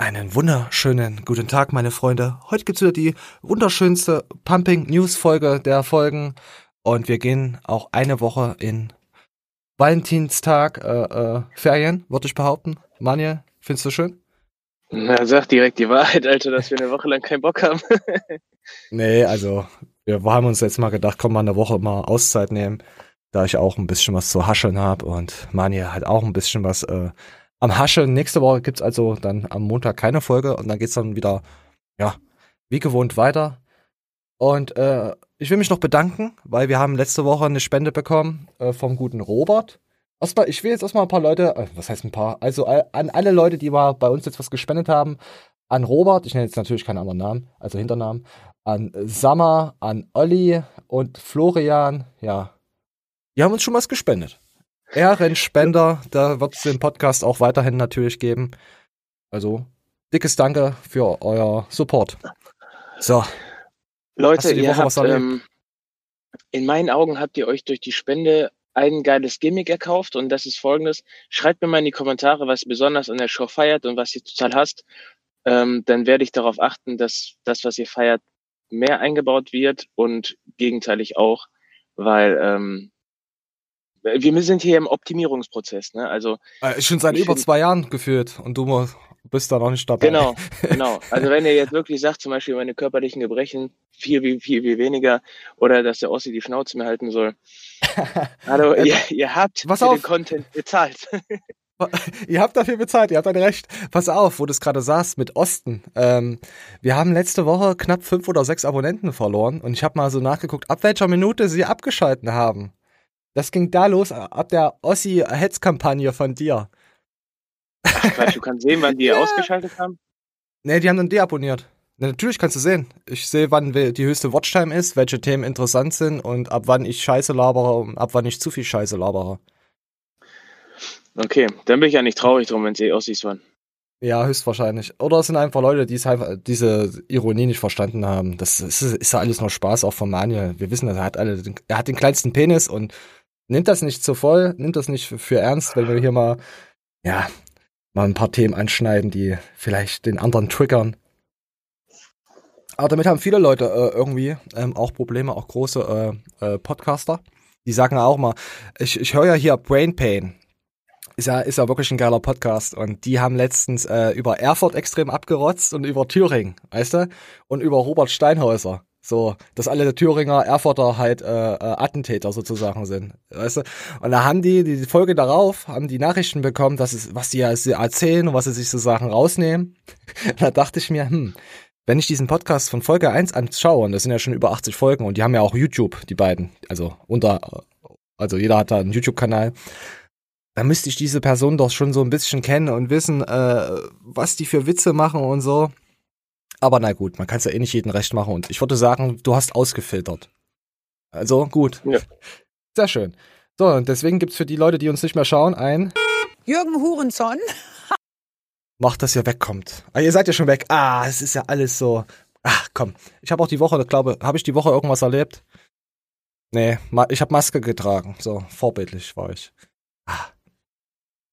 Einen wunderschönen guten Tag, meine Freunde. Heute gibt's wieder die wunderschönste Pumping News Folge der Folgen und wir gehen auch eine Woche in Valentinstag äh, äh, Ferien, würde ich behaupten. Manuel, findest du schön? Na, sag direkt die Wahrheit, Alter, dass wir eine Woche lang keinen Bock haben. nee, also wir haben uns jetzt mal gedacht, komm mal eine Woche mal Auszeit nehmen, da ich auch ein bisschen was zu hascheln habe und Manuel hat auch ein bisschen was äh, am Hasche. Nächste Woche gibt's also dann am Montag keine Folge und dann geht's dann wieder, ja, wie gewohnt weiter. Und äh, ich will mich noch bedanken, weil wir haben letzte Woche eine Spende bekommen äh, vom guten Robert. Erstmal, ich will jetzt erstmal ein paar Leute, äh, was heißt ein paar? Also an alle Leute, die mal bei uns jetzt was gespendet haben, an Robert, ich nenne jetzt natürlich keinen anderen Namen, also Hinternamen, an Sammer, an Olli und Florian, ja. Die haben uns schon was gespendet. Ehrenspender, da wird es den Podcast auch weiterhin natürlich geben. Also, dickes Danke für euer Support. So. Leute, ihr Woche habt, ähm, in meinen Augen habt ihr euch durch die Spende ein geiles Gimmick erkauft und das ist folgendes. Schreibt mir mal in die Kommentare, was ihr besonders an der Show feiert und was ihr total hasst. Ähm, dann werde ich darauf achten, dass das, was ihr feiert, mehr eingebaut wird und gegenteilig auch, weil ähm, wir sind hier im Optimierungsprozess, ne? Also äh, schon seit über zwei Jahren geführt und du bist da noch nicht dabei. Genau, genau. Also wenn ihr jetzt wirklich sagt, zum Beispiel meine körperlichen Gebrechen viel, viel, viel, viel weniger oder dass der Ossi die Schnauze mehr halten soll. Hallo, ihr, ihr habt Was für auf. den Content bezahlt. ihr habt dafür bezahlt, ihr habt ein Recht. Pass auf, wo du es gerade sagst mit Osten. Ähm, wir haben letzte Woche knapp fünf oder sechs Abonnenten verloren und ich habe mal so nachgeguckt, ab welcher Minute sie abgeschalten haben. Das ging da los, ab der Ossi-Hetzkampagne von dir. Ach Quatsch, du kannst sehen, wann die ja. ausgeschaltet haben? Nee, die haben dann deabonniert. Na, natürlich kannst du sehen. Ich sehe, wann die höchste Watchtime ist, welche Themen interessant sind und ab wann ich Scheiße labere und ab wann ich zu viel Scheiße labere. Okay, dann bin ich ja nicht traurig drum, wenn sie Ossis waren. Ja, höchstwahrscheinlich. Oder es sind einfach Leute, die es halt, diese Ironie nicht verstanden haben. Das ist, ist ja alles nur Spaß, auch von Manuel. Wir wissen, er hat alle, er hat den kleinsten Penis und nimmt das nicht zu voll, nimmt das nicht für ernst, wenn wir hier mal, ja, mal ein paar Themen anschneiden, die vielleicht den anderen triggern. Aber damit haben viele Leute äh, irgendwie ähm, auch Probleme, auch große äh, äh, Podcaster. Die sagen auch mal, ich, ich höre ja hier Brain Pain. Ist ja, ist ja wirklich ein geiler Podcast. Und die haben letztens äh, über Erfurt extrem abgerotzt und über Thüringen, weißt du? Und über Robert Steinhäuser. So, dass alle Thüringer Erfurter halt äh, äh, Attentäter sozusagen sind. Weißt du? Und da haben die, die Folge darauf, haben die Nachrichten bekommen, dass es, was die erzählen und was sie sich so Sachen rausnehmen. da dachte ich mir, hm, wenn ich diesen Podcast von Folge 1 anschaue, und das sind ja schon über 80 Folgen, und die haben ja auch YouTube, die beiden, also unter, also jeder hat da einen YouTube-Kanal, dann müsste ich diese Person doch schon so ein bisschen kennen und wissen, äh, was die für Witze machen und so. Aber na gut, man kann es ja eh nicht jedem recht machen. Und ich würde sagen, du hast ausgefiltert. Also gut. Ja. Sehr schön. So, und deswegen gibt's für die Leute, die uns nicht mehr schauen, ein Jürgen Hurenson. Macht, dass ihr wegkommt. Ah, ihr seid ja schon weg. Ah, es ist ja alles so. Ach, komm. Ich habe auch die Woche, glaube, habe ich die Woche irgendwas erlebt? Nee, ich habe Maske getragen. So, vorbildlich war ich. Ah.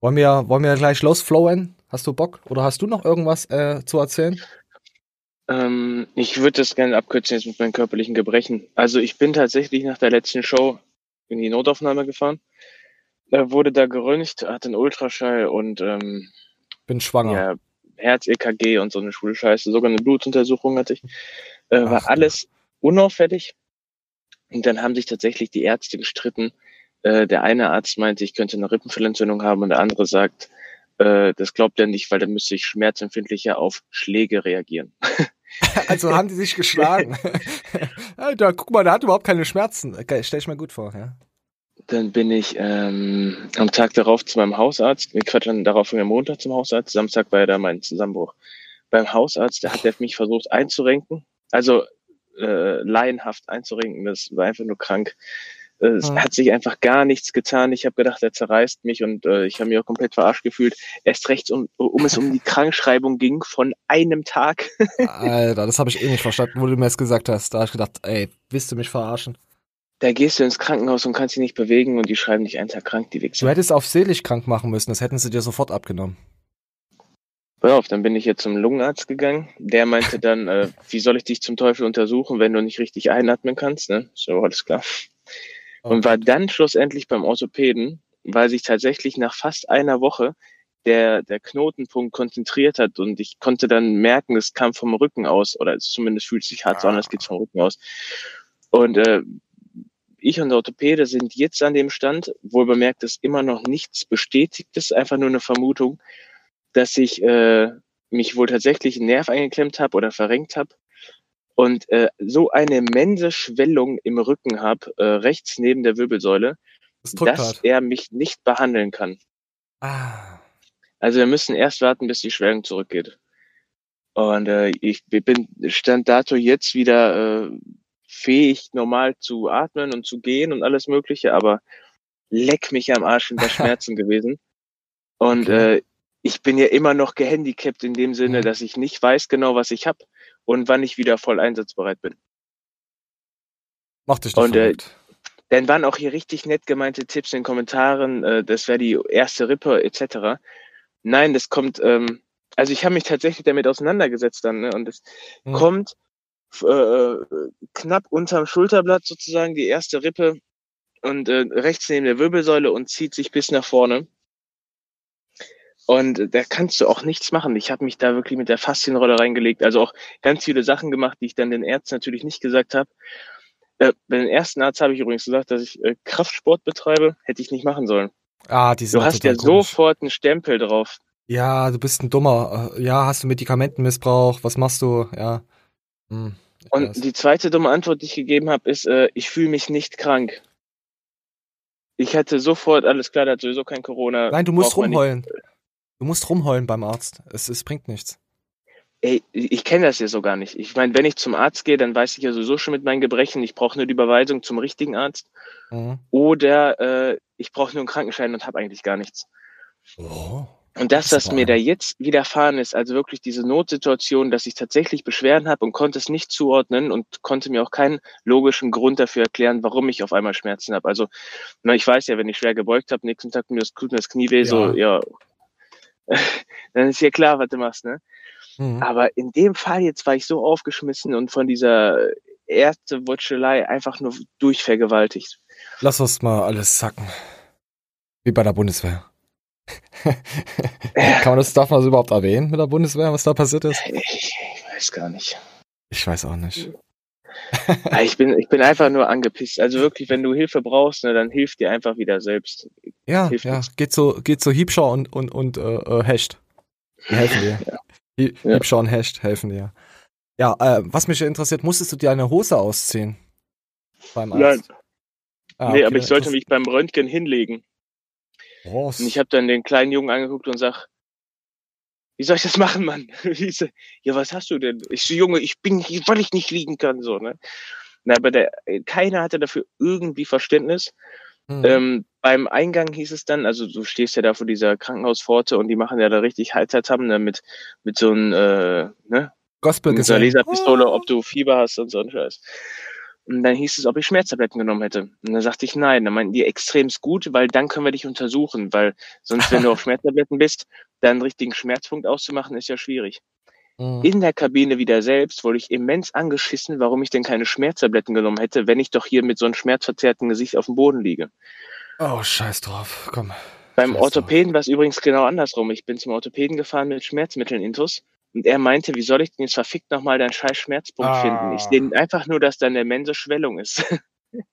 Wollen wir, wollen wir gleich losflowen? Hast du Bock? Oder hast du noch irgendwas äh, zu erzählen? Ähm, ich würde das gerne abkürzen jetzt mit meinen körperlichen Gebrechen. Also ich bin tatsächlich nach der letzten Show in die Notaufnahme gefahren. Da wurde da geröntgt, hatte einen Ultraschall und ähm, bin schwanger. Ja, Herz-EKG und so eine Schulscheiße, sogar eine Blutuntersuchung hatte ich. Äh, war Ach, alles unauffällig. Und dann haben sich tatsächlich die Ärzte gestritten. Äh, der eine Arzt meinte, ich könnte eine Rippenfellentzündung haben und der andere sagt, äh, das glaubt er nicht, weil dann müsste ich schmerzempfindlicher auf Schläge reagieren. also haben die sich geschlagen. Alter, guck mal, der hat überhaupt keine Schmerzen. Stell ich mir gut vor, ja. Dann bin ich ähm, am Tag darauf zu meinem Hausarzt. Ich Quatsch, dann darauf am Montag zum Hausarzt. Samstag war ja da mein Zusammenbruch. Beim Hausarzt, der hat der mich versucht einzurenken. Also äh, laienhaft einzurenken. Das war einfach nur krank. Es mhm. hat sich einfach gar nichts getan. Ich habe gedacht, er zerreißt mich und äh, ich habe mich auch komplett verarscht gefühlt. Erst rechts, um, um es um die Krankschreibung ging von einem Tag. Alter, das habe ich eh nicht verstanden, wo du mir das gesagt hast. Da habe ich gedacht, ey, willst du mich verarschen? Da gehst du ins Krankenhaus und kannst dich nicht bewegen und die schreiben dich einen Tag krank, die Wichser. Du hättest auf selig krank machen müssen, das hätten sie dir sofort abgenommen. Pass auf, dann bin ich jetzt zum Lungenarzt gegangen. Der meinte dann, äh, wie soll ich dich zum Teufel untersuchen, wenn du nicht richtig einatmen kannst? Ne? So, alles klar. Und war dann schlussendlich beim Orthopäden, weil sich tatsächlich nach fast einer Woche der, der Knotenpunkt konzentriert hat und ich konnte dann merken, es kam vom Rücken aus oder zumindest fühlt sich hart so an, es geht vom Rücken aus. Und äh, ich und der Orthopäde sind jetzt an dem Stand, wohl bemerkt, dass immer noch nichts bestätigt ist, einfach nur eine Vermutung, dass ich äh, mich wohl tatsächlich einen Nerv eingeklemmt habe oder verrenkt habe und äh, so eine immense Schwellung im Rücken habe, äh, rechts neben der Wirbelsäule, Das dass hart. er mich nicht behandeln kann. Ah. Also wir müssen erst warten, bis die Schwellung zurückgeht. Und äh, ich bin stand dato jetzt wieder äh, fähig, normal zu atmen und zu gehen und alles Mögliche, aber leck mich am Arsch hinter Schmerzen gewesen. Und Okay. äh, ich bin ja immer noch gehandicapt in dem Sinne, Mhm. dass ich nicht weiß genau, was ich habe und wann ich wieder voll einsatzbereit bin. Mach dich nicht Und, äh. Dann waren auch hier richtig nett gemeinte Tipps in den Kommentaren, äh, das wäre die erste Rippe etc. Nein, das kommt, ähm, also ich habe mich tatsächlich damit auseinandergesetzt dann, ne? Und es Hm. kommt äh, knapp unterm Schulterblatt sozusagen die erste Rippe und äh, rechts neben der Wirbelsäule und zieht sich bis nach vorne. Und da kannst du auch nichts machen. Ich habe mich da wirklich mit der Faszienrolle reingelegt. Also auch ganz viele Sachen gemacht, die ich dann den Ärzten natürlich nicht gesagt habe. Äh, bei den ersten Arzt habe ich übrigens gesagt, dass ich äh, Kraftsport betreibe. Hätte ich nicht machen sollen. Ah, die sind Du hast ja komisch. sofort einen Stempel drauf. Ja, du bist ein Dummer. Äh, Ja, hast du Medikamentenmissbrauch? Was machst du? Ja. Hm, Und weiß. die zweite dumme Antwort, die ich gegeben habe, ist, äh, ich fühle mich nicht krank. Ich hatte sofort, alles klar, der hat sowieso kein Corona. Nein, du musst man nicht. Du musst rumheulen beim Arzt. Es, es bringt nichts. Ey, ich kenne das ja so gar nicht. Ich meine, wenn ich zum Arzt gehe, dann weiß ich ja sowieso schon mit meinen Gebrechen, ich brauche nur die Überweisung zum richtigen Arzt. Mhm. Oder äh, ich brauche nur einen Krankenschein und habe eigentlich gar nichts. Oh. Und das, was mir da jetzt widerfahren ist, also wirklich diese Notsituation, dass ich tatsächlich Beschwerden habe und konnte es nicht zuordnen und konnte mir auch keinen logischen Grund dafür erklären, warum ich auf einmal Schmerzen habe. Also, na, ich weiß ja, wenn ich schwer gebeugt habe, nächsten Tag mir das, tut mir das Knie weh, so, ja, dann ist ja klar, was du machst, ne? Mhm. Aber in dem Fall jetzt war ich so aufgeschmissen und von dieser Ärztewutschelei einfach nur durchvergewaltigt. Lass uns mal alles sacken. Wie bei der Bundeswehr. Kann man das, darf man das überhaupt erwähnen mit der Bundeswehr, was da passiert ist? Ich, ich weiß gar nicht. Ich weiß auch nicht. Ja, Ich bin, ich bin einfach nur angepisst. Also wirklich, wenn du Hilfe brauchst, ne, dann hilf dir einfach wieder selbst. Ja, Hilft ja, nichts. geht so, geht so Hiebschau und, und, und äh, äh. Die helfen dir. Ja. Hiebschau und Hecht helfen dir. Ja, äh, was mich interessiert, musstest du dir eine Hose ausziehen? Beim Arzt? Ah, nee, okay, aber ich sollte mich beim Röntgen hinlegen. Oh, Und ich habe dann den kleinen Jungen angeguckt und sag, wie soll ich das machen, Mann? So, ja, was hast du denn? Ich so, Junge, ich bin hier, weil ich nicht liegen kann, so, ne? Na, aber der, keiner hatte dafür irgendwie Verständnis. hm. Ähm, beim Eingang hieß es dann, also du stehst ja da vor dieser Krankenhauspforte und die machen ja da richtig Haltertappen ne, mit, mit so einem, äh, ne, Gospel mit so einer. Laserpistole, ob du Fieber hast und so ein Scheiß. Und dann hieß es, ob ich Schmerztabletten genommen hätte. Und dann sagte ich nein. Dann meinten die extremst gut, weil dann können wir dich untersuchen, weil sonst, wenn du auf Schmerztabletten bist, dann einen richtigen Schmerzpunkt auszumachen, ist ja schwierig. Hm. In der Kabine wieder selbst wurde ich immens angeschissen, warum ich denn keine Schmerztabletten genommen hätte, wenn ich doch hier mit so einem schmerzverzerrten Gesicht auf dem Boden liege. Oh, scheiß drauf. Komm. Beim Scheiß Orthopäden war es übrigens genau andersrum. Ich bin zum Orthopäden gefahren mit Schmerzmitteln intus und er meinte, wie soll ich denn jetzt verfickt nochmal deinen scheiß Schmerzpunkt Ah. finden? Ich sehe einfach nur, dass da eine immense Schwellung ist.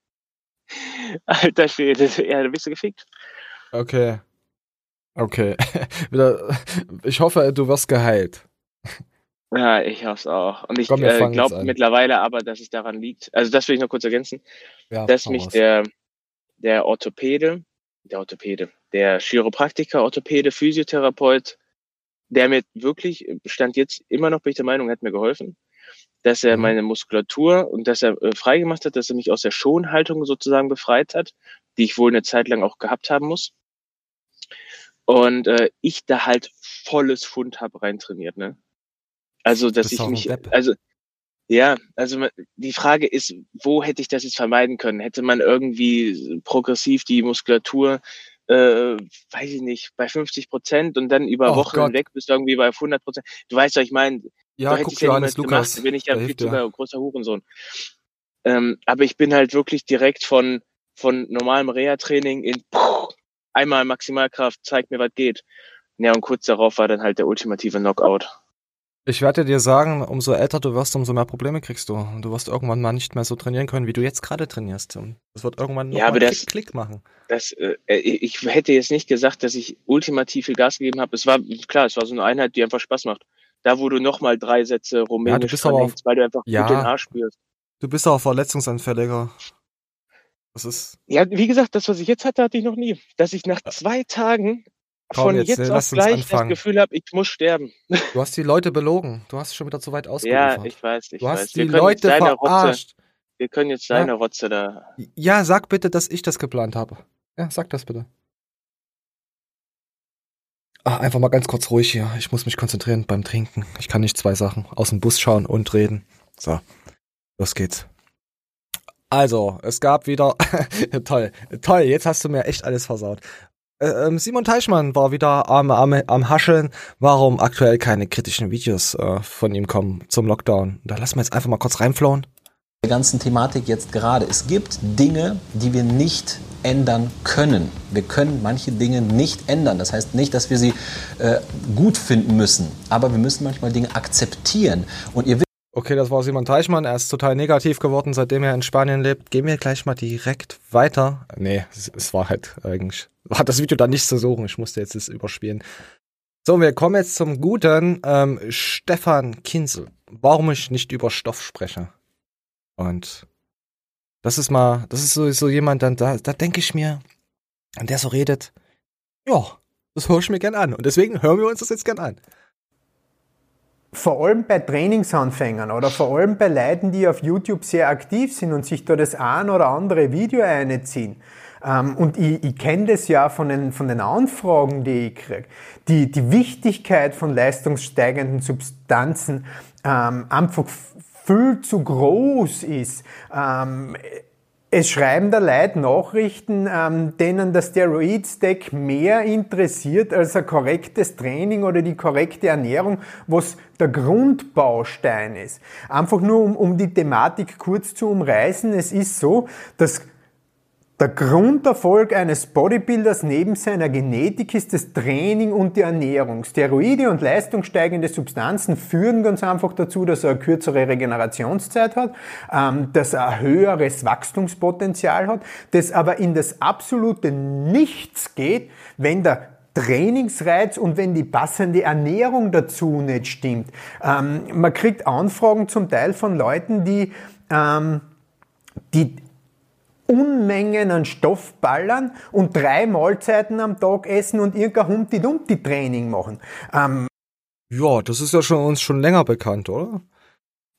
Alter Schwede, ja, da bist du gefickt. Okay. Okay. Ich hoffe, du wirst geheilt. Ja, ich hoffe auch. Und ich Komm, äh, glaube mittlerweile aber, dass es daran liegt, also das will ich noch kurz ergänzen, Ja, dass mich raus. der, der Orthopäde, der Orthopäde, der Chiropraktiker, Orthopäde, Physiotherapeut, der mir wirklich, stand jetzt immer noch, bin ich der Meinung, hat mir geholfen, dass er Mhm. meine Muskulatur und dass er äh, freigemacht hat, dass er mich aus der Schonhaltung sozusagen befreit hat, die ich wohl eine Zeit lang auch gehabt haben muss. Und äh, ich da halt volles Fund hab reintrainiert, ne? Also, dass ich mich, also ja, also die Frage ist, wo hätte ich das jetzt vermeiden können? Hätte man irgendwie progressiv die Muskulatur äh, weiß ich nicht, bei 50 Prozent und dann über Oh Wochen Gott. hinweg bist du irgendwie bei 100 Prozent. Du weißt, was ich meine. Ja, hätte guck ich ja Johannes Lukas. gemacht, bin ich ja viel zu dir. großer Hurensohn. Ähm, aber ich bin halt wirklich direkt von, von normalem Reha-Training in puh, einmal Maximalkraft, zeig mir, was geht. Ja, und kurz darauf war dann halt der ultimative Knockout. Ich werde dir sagen, umso älter du wirst, umso mehr Probleme kriegst du. Und du wirst irgendwann mal nicht mehr so trainieren können, wie du jetzt gerade trainierst. Und das wird irgendwann noch Ja, aber das- Klick, Klick machen. Das, äh, ich hätte jetzt nicht gesagt, dass ich ultimativ viel Gas gegeben habe. Es war, klar, es war so eine Einheit, die einfach Spaß macht. Da, wo du nochmal drei Sätze rumänisch aber dranhängst, weil du einfach Ja. gut den Arsch spürst. Du bist auch verletzungsanfälliger. Das ist. Ja, wie gesagt, das, was ich jetzt hatte, hatte ich noch nie. Dass ich nach zwei Tagen Komm, von jetzt, jetzt, äh, auf gleich anfangen. das Gefühl habe, ich muss sterben. Du hast die Leute belogen. Du hast schon wieder zu weit Ja, ausgeliefert. ich weiß, ich du weiß. hast Wir die Leute deine Rotze, verarscht. wir können jetzt Ja. deine Rotze da. Ja, sag bitte, dass ich das geplant habe. Ja, sag das bitte. Ah, einfach mal ganz kurz ruhig hier. Ich muss mich konzentrieren beim Trinken. Ich kann nicht zwei Sachen. Aus dem Bus schauen und reden. So, los geht's. Also, es gab wieder. toll, toll, jetzt hast du mir echt alles versaut. Äh, ähm, Simon Teichmann war wieder am, am, am Hascheln, warum aktuell keine kritischen Videos äh, von ihm kommen zum Lockdown. Da lassen wir jetzt einfach mal kurz reinflohen. der ganzen Thematik jetzt gerade. Es gibt Dinge, die wir nicht ändern können. Wir können manche Dinge nicht ändern. Das heißt nicht, dass wir sie äh, gut finden müssen, aber wir müssen manchmal Dinge akzeptieren. Und ihr Okay, das war Simon Teichmann. Er ist total negativ geworden, seitdem er in Spanien lebt. Gehen wir gleich mal direkt weiter. Nee, es, es war halt eigentlich, hat das Video da nicht zu suchen. Ich musste jetzt das überspielen. So, wir kommen jetzt zum guten ähm, Stefan Kinzel. Warum ich nicht über Stoff spreche. Und das ist mal, das ist so, so jemand, dann da, da denke ich mir, an der so redet, ja, das höre ich mir gern an. Und deswegen hören wir uns das jetzt gern an. Vor allem bei Trainingsanfängern oder vor allem bei Leuten, die auf YouTube sehr aktiv sind und sich da das ein oder andere Video einziehen. Ähm, und ich, ich kenne das ja von den, von den Anfragen, die ich kriege. Die, die Wichtigkeit von leistungssteigenden Substanzen ähm, einfach viel zu groß ist. Ähm, es schreiben da Leute Nachrichten, ähm, denen der Steroid-Stack mehr interessiert als ein korrektes Training oder die korrekte Ernährung, was der Grundbaustein ist. Einfach nur, um, um die Thematik kurz zu umreißen. Es ist so, dass der Grunderfolg eines Bodybuilders neben seiner Genetik ist das Training und die Ernährung. Steroide und leistungssteigende Substanzen führen ganz einfach dazu, dass er eine kürzere Regenerationszeit hat, ähm, dass er ein höheres Wachstumspotenzial hat, das aber in das absolute Nichts geht, wenn der Trainingsreiz und wenn die passende Ernährung dazu nicht stimmt. Ähm, man kriegt Anfragen zum Teil von Leuten, die, ähm, die Unmengen an Stoff ballern und drei Mahlzeiten am Tag essen und irgendein Humpty-Dumpty-Training machen. Ähm, Ja, das ist ja schon uns schon länger bekannt, oder?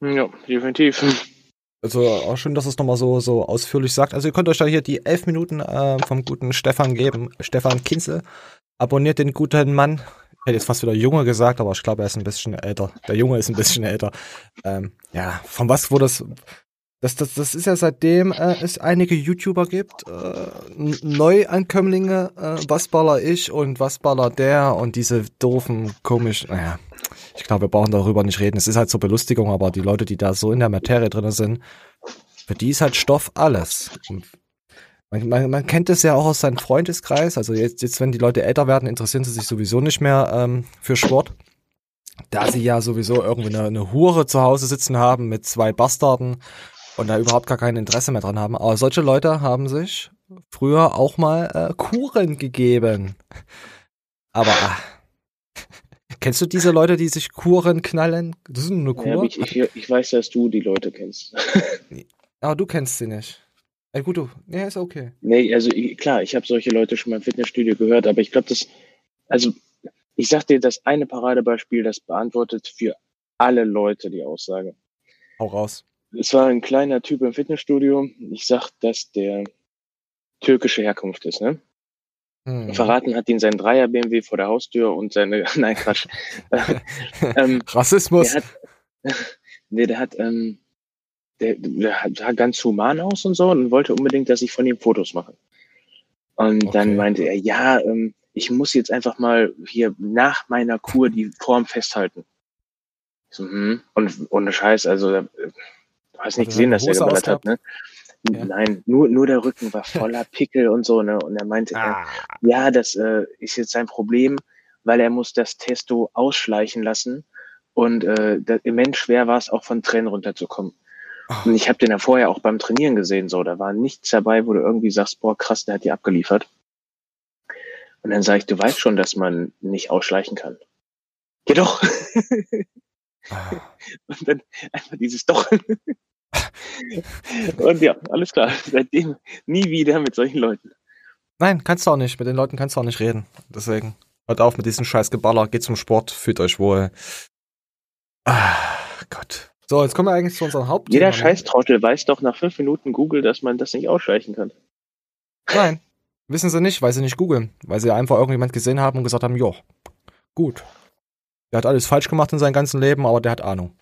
Ja, definitiv. Also auch schön, dass es nochmal so, so ausführlich sagt. Also ihr könnt euch da hier die elf Minuten äh, vom guten Stefan geben. Stefan Kinzel. Abonniert den guten Mann. Ich hätte jetzt fast wieder Junge gesagt, aber ich glaube, er ist ein bisschen älter. Der Junge ist ein bisschen älter. Ähm, ja, von was wo das. Das, das, das ist ja seitdem äh, es einige YouTuber gibt, äh, Neuankömmlinge, äh, was baller ich und was baller der und diese doofen, komisch, naja, ich glaube, wir brauchen darüber nicht reden. Es ist halt zur Belustigung, aber die Leute, die da so in der Materie drin sind, für die ist halt Stoff alles. Man, man, man kennt es ja auch aus seinem Freundeskreis. Also jetzt, jetzt, wenn die Leute älter werden, interessieren sie sich sowieso nicht mehr ähm, für Sport. Da sie ja sowieso irgendwie eine, eine Hure zu Hause sitzen haben mit zwei Bastarden und da überhaupt gar kein Interesse mehr dran haben. Aber solche Leute haben sich früher auch mal äh, Kuren gegeben. Aber ah, kennst du diese Leute, die sich Kuren knallen? Das ist nur eine Kur. Ja, ich, ich, ich weiß, dass du die Leute kennst. Aber du kennst sie nicht. Ey, gut, du. Ja, ist okay. Nee, also klar, ich habe solche Leute schon mal im Fitnessstudio gehört, aber ich glaube, das, also ich sag dir, das eine Paradebeispiel, das beantwortet für alle Leute die Aussage. Hau raus. Es war ein kleiner Typ im Fitnessstudio. Ich sag, dass der türkische Herkunft ist, ne? Hm. Verraten hat ihn sein Dreier BMW vor der Haustür und seine, nein, Quatsch. ähm, Rassismus. der hat, nee, der hat, ähm, der, der sah ganz human aus und so und wollte unbedingt, dass ich von ihm Fotos mache. Und Okay. dann meinte er, ja, ähm, ich muss jetzt einfach mal hier nach meiner Kur die Form festhalten. So, hm. Und ohne Scheiß, also äh, hast nicht er gesehen, dass er geballert hat, ne? Ja. Nein, nur, nur der Rücken war voller Pickel und so, ne? Und er meinte, Ah. ja, das äh, ist jetzt sein Problem, weil er muss das Testo ausschleichen lassen. Und äh, da, immens schwer war es auch von Tränen runterzukommen. Ah. Und ich habe den ja vorher auch beim Trainieren gesehen, so, da war nichts dabei, wo du irgendwie sagst, boah, krass, der hat die abgeliefert. Und dann sage ich, du weißt schon, dass man nicht ausschleichen kann. Ja doch. Ah. Und dann einfach dieses Doch. Und ja, alles klar. Seitdem nie wieder mit solchen Leuten. Nein, kannst du auch nicht. Mit den Leuten kannst du auch nicht reden. Deswegen, hört auf mit diesem scheiß Geballer. Geht zum Sport, fühlt euch wohl. Ah, Gott. So, jetzt kommen wir eigentlich zu unserem Hauptthema. Jeder? Scheißtrottel weiß doch nach fünf Minuten Google, dass man das nicht ausschleichen kann. Nein, wissen sie nicht, weil sie nicht googeln. Weil sie einfach irgendjemand gesehen haben und gesagt haben, jo, gut. Der hat alles falsch gemacht in seinem ganzen Leben, aber der hat Ahnung.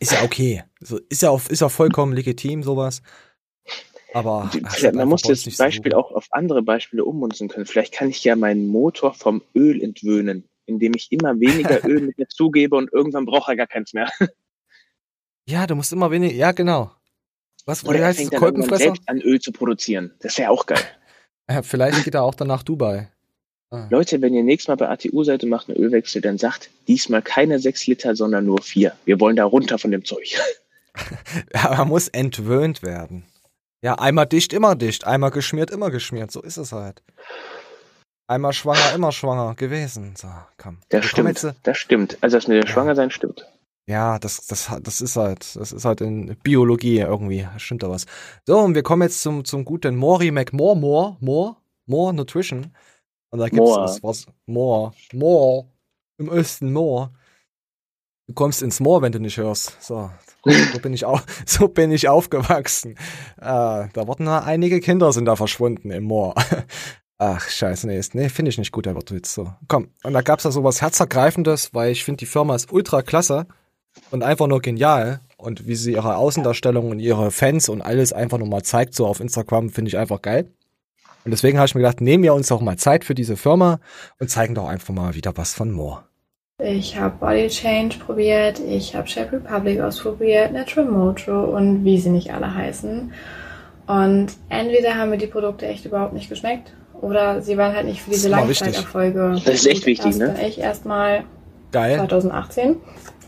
Ist ja okay. So, ist ja auf, ist ja vollkommen legitim, sowas. Aber ach, man muss das so Beispiel googeln. auch auf andere Beispiele ummünzen können. Vielleicht kann ich ja meinen Motor vom Öl entwöhnen, indem ich immer weniger Öl mit dazugebe und irgendwann braucht er gar keins mehr. Ja, du musst immer weniger. Ja, genau. Was, Oder er heißt fängt dann selbst an Öl zu produzieren. Das wäre auch geil. Ja, vielleicht geht er auch dann nach Dubai. Ah. Leute, wenn ihr nächstes Mal bei ATU seid und macht einen Ölwechsel, dann sagt diesmal keine sechs Liter, sondern nur vier. Wir wollen da runter von dem Zeug. Man muss entwöhnt werden. Ja, einmal dicht, immer dicht. Einmal geschmiert, immer geschmiert. So ist es halt. Einmal schwanger, immer schwanger gewesen. So, komm. Das Wir stimmt. jetzt, äh, Das stimmt. Also das mit dem Ja. Schwangersein stimmt. ja, das, das, das ist halt, das ist halt in Biologie irgendwie. Stimmt da was. So, und wir kommen jetzt zum, zum guten Maury McMore, More, More, More Nutrition. Und da gibt's More. das was, More, More, im Osten More. Du kommst ins Moor, wenn du nicht hörst. So, so bin ich auch, so bin ich aufgewachsen. Äh, da wurden noch einige Kinder sind da verschwunden im Moor. Ach, scheiße, nee, nee finde ich nicht gut, der Wortwitz. So, komm. Und da gab's da sowas Herzergreifendes, weil ich finde, die Firma ist ultra klasse und einfach nur genial. Und wie sie ihre Außendarstellung und ihre Fans und alles einfach nur mal zeigt, so auf Instagram, finde ich einfach geil. Und deswegen habe ich mir gedacht, nehmen wir uns doch mal Zeit für diese Firma und zeigen doch einfach mal wieder was von Moore. Ich habe Body Change probiert, ich habe Shape Republic ausprobiert, Natural Mojo und wie sie nicht alle heißen. Und entweder haben mir die Produkte echt überhaupt nicht geschmeckt oder sie waren halt nicht für diese. Langzeiterfolge. Das ist echt wichtig, Erst ne? ich erstmal Geil. 2018,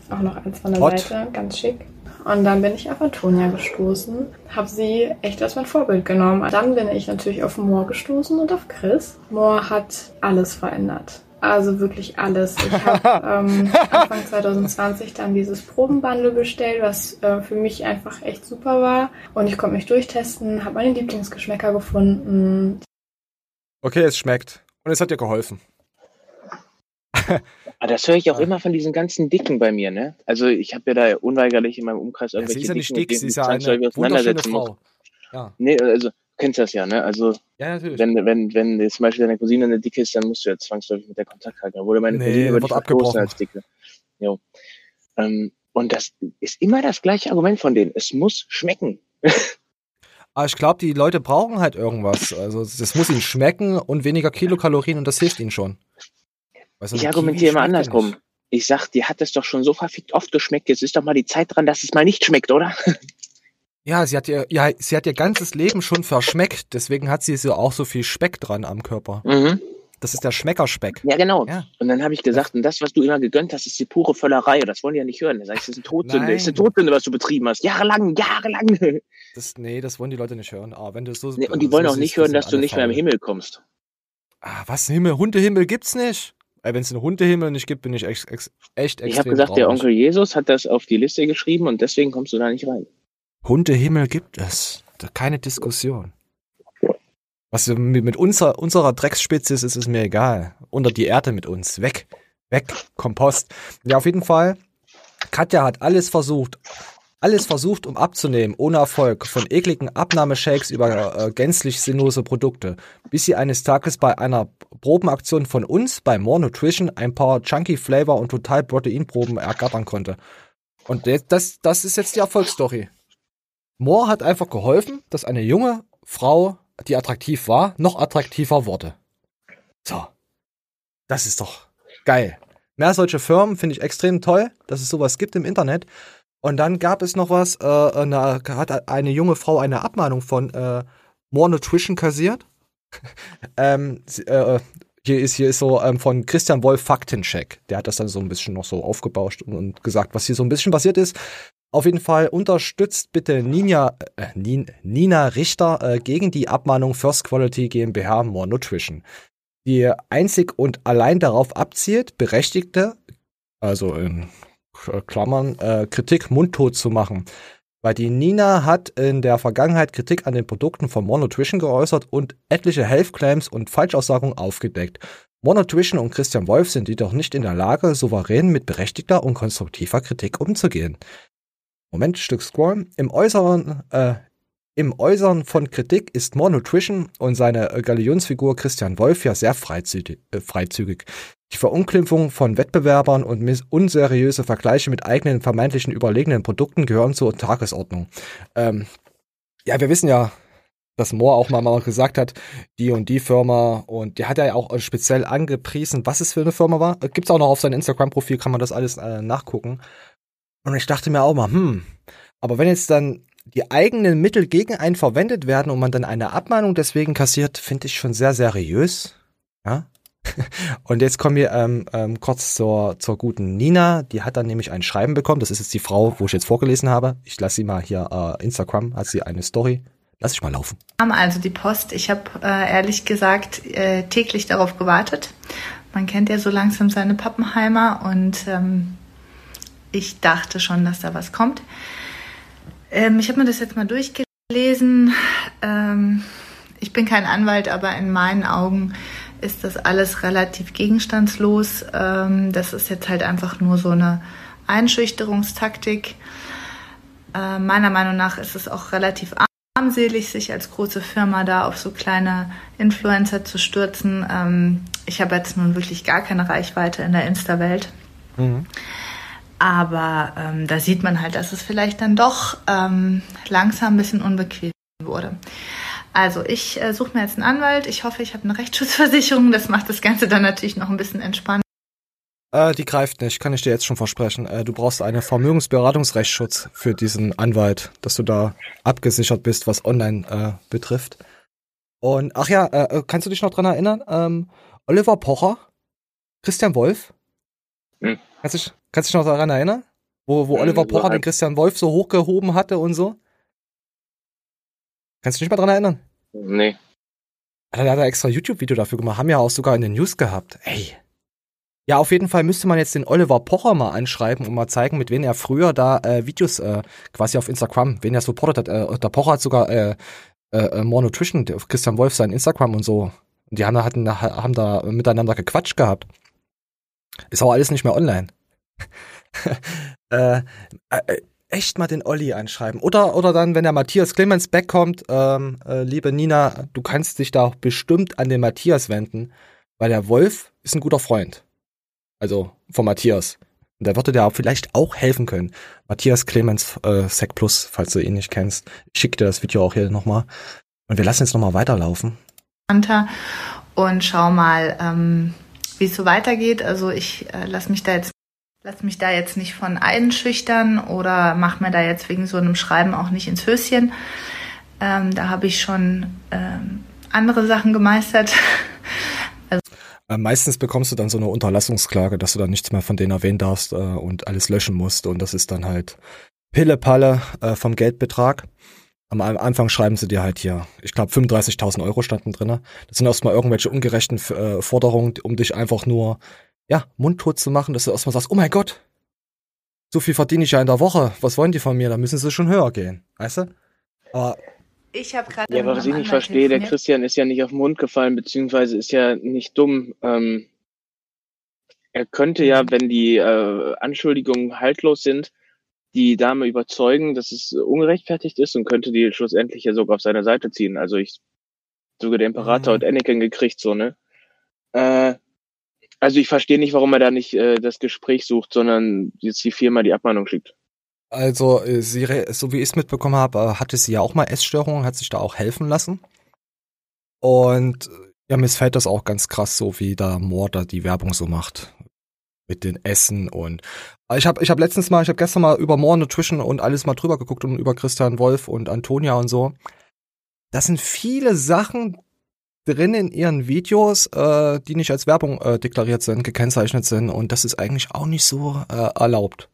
auch noch eins von der Hot. Seite, ganz schick. Und dann bin ich auf Antonia gestoßen, habe sie echt als mein Vorbild genommen. Dann bin ich natürlich auf Moore gestoßen und auf Chris. Moore hat alles verändert. Also wirklich alles. Ich habe ähm, Anfang 2020 dann dieses Probenbundle bestellt, was äh, für mich einfach echt super war. Und ich konnte mich durchtesten, habe meine Lieblingsgeschmäcker gefunden. Okay, es schmeckt. Und es hat dir geholfen. Aber Ah, das höre ich auch Ja. immer von diesen ganzen Dicken bei mir, ne? Also ich habe ja da unweigerlich in meinem Umkreis Ja, irgendwelche sie ist ja nicht dick, sie ist ja eine auseinandersetzen muss. Frau. Ja, Nee, also du kennst das ja, ne? Also ja natürlich. wenn, wenn, wenn jetzt zum Beispiel deine Cousine eine Dicke ist, dann musst du ja zwangsläufig mit der Kontakt halten. Obwohl meine Nee, Cousine würde wird ich verstoßen abgebrochen. als Dicke. Jo. Ähm, und das ist immer das gleiche Argument von denen. Es muss schmecken. Aber ich glaube, die Leute brauchen halt irgendwas. Also das muss ihnen schmecken und weniger Kilokalorien und das hilft ihnen schon. Weil so Ich argumentiere immer andersrum. Ich sag, dir hat es doch schon so verfickt oft geschmeckt. Jetzt ist doch mal die Zeit dran, dass es mal nicht schmeckt, oder? Ja, sie hat ihr, ja, sie hat ihr ganzes Leben schon verschmeckt. Deswegen hat sie so auch so viel Speck dran am Körper. Mhm. Das ist der Schmeckerspeck. Ja, genau. Ja. Und dann habe ich gesagt, und das, was du immer gegönnt hast, ist die pure Völlerei. Und das wollen die ja nicht hören. Da sag ich, das ist eine Todsünde. Nein. Das ist eine Todsünde, was du betrieben hast. Jahrelang, jahrelang. Das, nee, das wollen die Leute nicht hören. Aber wenn du so Nee, und die wollen auch nicht hören, dass du nicht mehr im. Himmel kommst. Ah, was Himmel? Hundehimmel gibt's nicht. Wenn es einen Hundehimmel nicht gibt, bin ich ex, echt extrem Ich habe gesagt, der traurig. Onkel Jesus hat das auf die Liste geschrieben und deswegen kommst du da nicht rein. Hundehimmel gibt es. Da keine Diskussion. Was mit unserer, unserer Drecksspitze ist, ist es mir egal. Unter die Erde mit uns. Weg. Weg. Kompost. Ja, auf jeden Fall. Katja hat alles versucht. Alles versucht, um abzunehmen, ohne Erfolg. Von ekligen Abnahmeshakes über äh, gänzlich sinnlose Produkte. Bis sie eines Tages bei einer Probenaktion von uns, bei More Nutrition, ein paar Chunky Flavor und Total Proteinproben ergattern konnte. Und das, das, ist jetzt die Erfolgsstory. Moore hat einfach geholfen, dass eine junge Frau die attraktiv war, noch attraktiver wurde. So. Das ist doch geil. Mehr solche Firmen finde ich extrem toll, dass es sowas gibt im Internet. Und dann gab es noch was, äh, eine, hat eine junge Frau eine Abmahnung von äh, More Nutrition kassiert. ähm, äh, hier ist, hier ist so ähm, von Christian Wolf Faktencheck. Der hat das dann so ein bisschen noch so aufgebauscht und, und gesagt, was hier so ein bisschen passiert ist. Auf jeden Fall unterstützt bitte Nina, äh, Nina Richter äh, gegen die Abmahnung First Quality GmbH More Nutrition, die einzig und allein darauf abzielt, Berechtigte, also in Klammern, äh, Kritik mundtot zu machen. Weil die Nina hat in der Vergangenheit Kritik an den Produkten von Monotrition geäußert und etliche Health Claims und Falschaussagungen aufgedeckt. Monotrition und Christian Wolf sind jedoch nicht in der Lage, souverän mit berechtigter und konstruktiver Kritik umzugehen. Moment, Stück Scroll. Im Äußeren, äh, im Äußern von Kritik ist More Nutrition und seine Galionsfigur Christian Wolf ja sehr freizügig. Äh, freizügig. Die Verunglimpfung von Wettbewerbern und unseriöse Vergleiche mit eigenen vermeintlichen überlegenen Produkten gehören zur Tagesordnung. Ähm, ja, wir wissen ja, dass Moore auch mal, mal gesagt hat, die und die Firma und die hat ja auch speziell angepriesen, was es für eine Firma war. Gibt's auch noch auf seinem Instagram-Profil, kann man das alles äh, nachgucken. Und ich dachte mir auch mal, hm, aber wenn jetzt dann die eigenen Mittel gegen einen verwendet werden und man dann eine Abmahnung deswegen kassiert, finde ich schon sehr seriös. Ja, und jetzt kommen wir ähm, ähm, kurz zur, zur guten Nina. Die hat dann nämlich ein Schreiben bekommen. Das ist jetzt die Frau, wo ich jetzt vorgelesen habe. Ich lasse sie mal hier äh, Instagram, hat sie eine Story. Lass ich mal laufen. Also die Post. Ich habe äh, ehrlich gesagt äh, täglich darauf gewartet. Man kennt ja so langsam seine Pappenheimer und ähm, ich dachte schon, dass da was kommt. Ähm, ich habe mir das jetzt mal durchgelesen. Ähm, ich bin kein Anwalt, aber in meinen Augen ist das alles relativ gegenstandslos. Ähm, das ist jetzt halt einfach nur so eine Einschüchterungstaktik. Äh, meiner Meinung nach ist es auch relativ armselig, sich als große Firma da auf so kleine Influencer zu stürzen. Ähm, ich habe jetzt nun wirklich gar keine Reichweite in der Insta-Welt. Mhm. Aber ähm, da sieht man halt, dass es vielleicht dann doch ähm, langsam ein bisschen unbequem wurde. Also ich äh, suche mir jetzt einen Anwalt. Ich hoffe, ich habe eine Rechtsschutzversicherung. Das macht das Ganze dann natürlich noch ein bisschen entspannt. Äh, die greift nicht, kann ich dir jetzt schon versprechen. Äh, du brauchst einen Vermögensberatungsrechtsschutz für diesen Anwalt, dass du da abgesichert bist, was online äh, betrifft. Und ach ja, äh, äh, kannst du dich noch dran erinnern? Ähm, Oliver Pocher, Christian Wolf. Hm. Kannst, du dich, kannst du dich noch daran erinnern? Wo, wo hm, Oliver Pocher den Christian Wolf so hochgehoben hatte und so? Kannst du dich mal dran erinnern? Nee. Alter, der hat ein extra YouTube-Video dafür gemacht. Haben ja auch sogar in den News gehabt. Ey. Ja, auf jeden Fall müsste man jetzt den Oliver Pocher mal anschreiben und mal zeigen, mit wem er früher da äh, Videos äh, quasi auf Instagram, wen er supportet hat. Äh, der Pocher hat sogar äh, äh, äh More Nutrition, Christian Wolf sein Instagram und so. Und die haben da, hatten, haben da miteinander gequatscht gehabt. Ist aber alles nicht mehr online. äh, äh, echt mal den Olli anschreiben. Oder, oder dann, wenn der Matthias Clemens backkommt, ähm, äh, liebe Nina, du kannst dich da auch bestimmt an den Matthias wenden, weil der Wolf ist ein guter Freund. Also von Matthias. Und der würde dir auch vielleicht auch helfen können. Matthias Clemens äh, Sec Plus, falls du ihn nicht kennst. Ich schicke dir das Video auch hier nochmal. Und wir lassen jetzt nochmal weiterlaufen. Und schau mal, ähm, wie es so weitergeht. Also ich äh, lasse mich da jetzt Lass mich da jetzt nicht von einschüchtern oder mach mir da jetzt wegen so einem Schreiben auch nicht ins Höschen. Ähm, da habe ich schon ähm, andere Sachen gemeistert. also äh, Meistens bekommst du dann so eine Unterlassungsklage, dass du dann nichts mehr von denen erwähnen darfst äh, und alles löschen musst. Und das ist dann halt Pille-Palle äh, vom Geldbetrag. Am Anfang schreiben sie dir halt hier, ich glaube 35.000 Euro standen drin. Das sind erstmal irgendwelche ungerechten äh, Forderungen, um dich einfach nur ja, mundtot zu machen, dass du erstmal sagst, oh mein Gott, so viel verdiene ich ja in der Woche, was wollen die von mir? Da müssen sie schon höher gehen, weißt du? Aber ich habe gerade. Ja, was ich nicht verstehe, der Christian ist ja nicht auf den Mund gefallen, beziehungsweise ist ja nicht dumm. Ähm, er könnte ja, wenn die äh, Anschuldigungen haltlos sind, die Dame überzeugen, dass es ungerechtfertigt ist und könnte die schlussendlich ja sogar auf seine Seite ziehen. Also ich sogar der Imperator mhm. hat Anakin gekriegt, so, ne? Äh, also ich verstehe nicht, warum er da nicht äh, das Gespräch sucht, sondern jetzt die Firma die Abmahnung schickt. Also, äh, sie, so wie ich es mitbekommen habe, äh, hatte sie ja auch mal Essstörungen, hat sich da auch helfen lassen. Und ja, mir fällt das auch ganz krass, so wie da da die Werbung so macht. Mit den Essen und ich habe ich hab letztens mal, ich habe gestern mal über More Nutrition und alles mal drüber geguckt und über Christian Wolf und Antonia und so. Das sind viele Sachen drin in ihren Videos, äh, die nicht als Werbung äh, deklariert sind, gekennzeichnet sind und das ist eigentlich auch nicht so äh, erlaubt.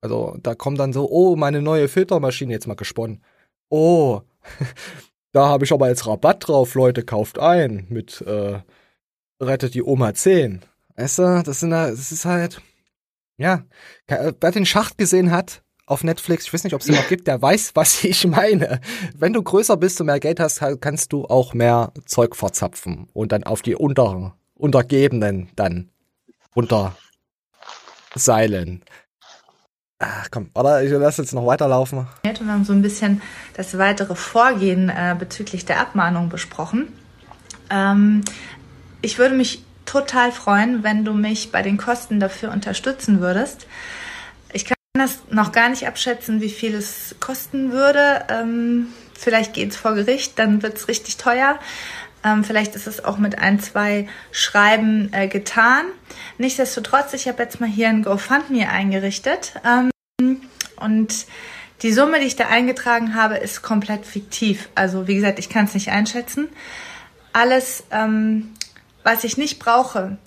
Also da kommt dann so, oh, meine neue Filtermaschine jetzt mal gesponnen. Oh, da habe ich aber jetzt Rabatt drauf, Leute, kauft ein mit äh, rettet die Oma 10. Weißt du, das, sind, das ist halt, ja, wer den Schacht gesehen hat auf Netflix, ich weiß nicht, ob es noch gibt, der weiß, was ich meine. Wenn du größer bist und mehr Geld hast, kannst du auch mehr Zeug verzapfen und dann auf die unter, Untergebenen dann unterseilen. Ach komm, oder ich lasse jetzt noch weiterlaufen. Wir haben so ein bisschen das weitere Vorgehen äh, bezüglich der Abmahnung besprochen. Ähm, ich würde mich total freuen, wenn du mich bei den Kosten dafür unterstützen würdest. Kann das noch gar nicht abschätzen, wie viel es kosten würde. Ähm, vielleicht geht es vor Gericht, dann wird es richtig teuer. Ähm, vielleicht ist es auch mit ein, zwei Schreiben äh, getan. Nichtsdestotrotz, ich habe jetzt mal hier ein GoFundMe eingerichtet. Ähm, und die Summe, die ich da eingetragen habe, ist komplett fiktiv. Also wie gesagt, ich kann es nicht einschätzen. Alles, ähm, was ich nicht brauche,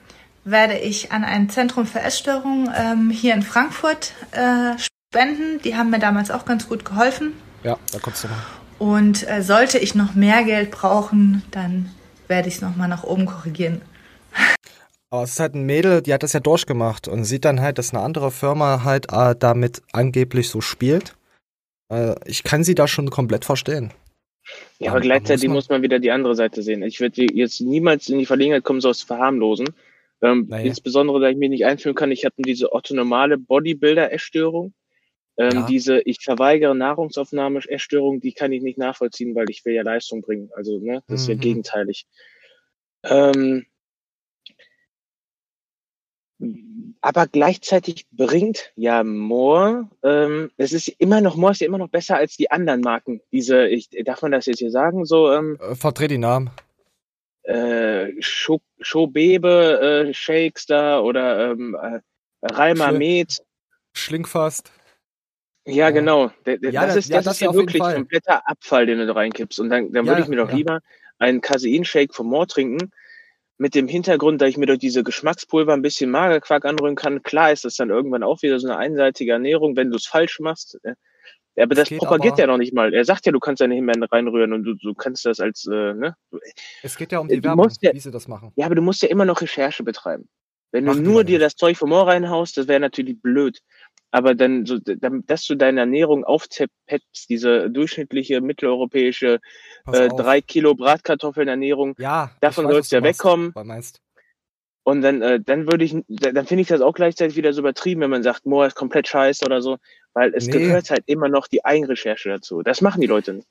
werde ich an ein Zentrum für Essstörungen ähm, hier in Frankfurt äh, spenden. Die haben mir damals auch ganz gut geholfen. Ja, da kommst du mal. Und äh, sollte ich noch mehr Geld brauchen, dann werde ich es nochmal nach oben korrigieren. Aber es ist halt ein Mädel, die hat das ja durchgemacht und sieht dann halt, dass eine andere Firma halt äh, damit angeblich so spielt. Äh, ich kann sie da schon komplett verstehen. Ja, aber, aber gleichzeitig muss man, muss man, wieder die andere Seite sehen. Ich würde jetzt niemals in die Verlegenheit kommen, so aus verharmlosen. Ähm, naja. Insbesondere, da ich mir nicht einfühlen kann, ich habe diese orthonormale Bodybuilder-Essstörung. Ähm, ja. Diese ich verweigere Nahrungsaufnahme-Essstörung, die kann ich nicht nachvollziehen, weil ich will ja Leistung bringen. Also, ne, das ist mhm. ja gegenteilig. Ähm, aber gleichzeitig bringt ja Moore, ähm, es ist immer noch, Moore ist ja immer noch besser als die anderen Marken. Diese, ich, darf man das jetzt hier sagen, so, ähm, äh, Verdreh die Namen. Äh, Schobebe, äh, Shakes da oder ähm, äh, Ralma Med. Schlingfast. Ja, genau. Der, der, ja, das, ist, das, ja, das ist ja wirklich kompletter Abfall, den du reinkippst. Und dann, dann würde ich mir doch lieber einen Casein-Shake vom Moor trinken, mit dem Hintergrund, dass ich mir durch diese Geschmackspulver ein bisschen Magerquark anrühren kann. Klar ist das dann irgendwann auch wieder so eine einseitige Ernährung, wenn du es falsch machst. Äh, aber das, das propagiert aber, ja noch nicht mal. Er sagt ja, du kannst deine Himbeeren reinrühren und du, du kannst das als, äh, ne? Es geht ja um die Werbung, ja, wie sie das machen. Ja, aber du musst ja immer noch Recherche betreiben. Wenn Mach du nur dir das Zeug vom Moor reinhaust, das wäre natürlich blöd. Aber dann, so, dass du deine Ernährung aufzeppst, diese durchschnittliche mitteleuropäische äh, drei Kilo Bratkartoffeln Ernährung, ja, davon sollst du ja wegkommen. Meinst. Und dann, äh, dann würde ich, dann finde ich das auch gleichzeitig wieder so übertrieben, wenn man sagt, Moor ist komplett scheiße oder so, weil es nee. gehört halt immer noch die Eigenrecherche dazu. Das machen die Leute nicht.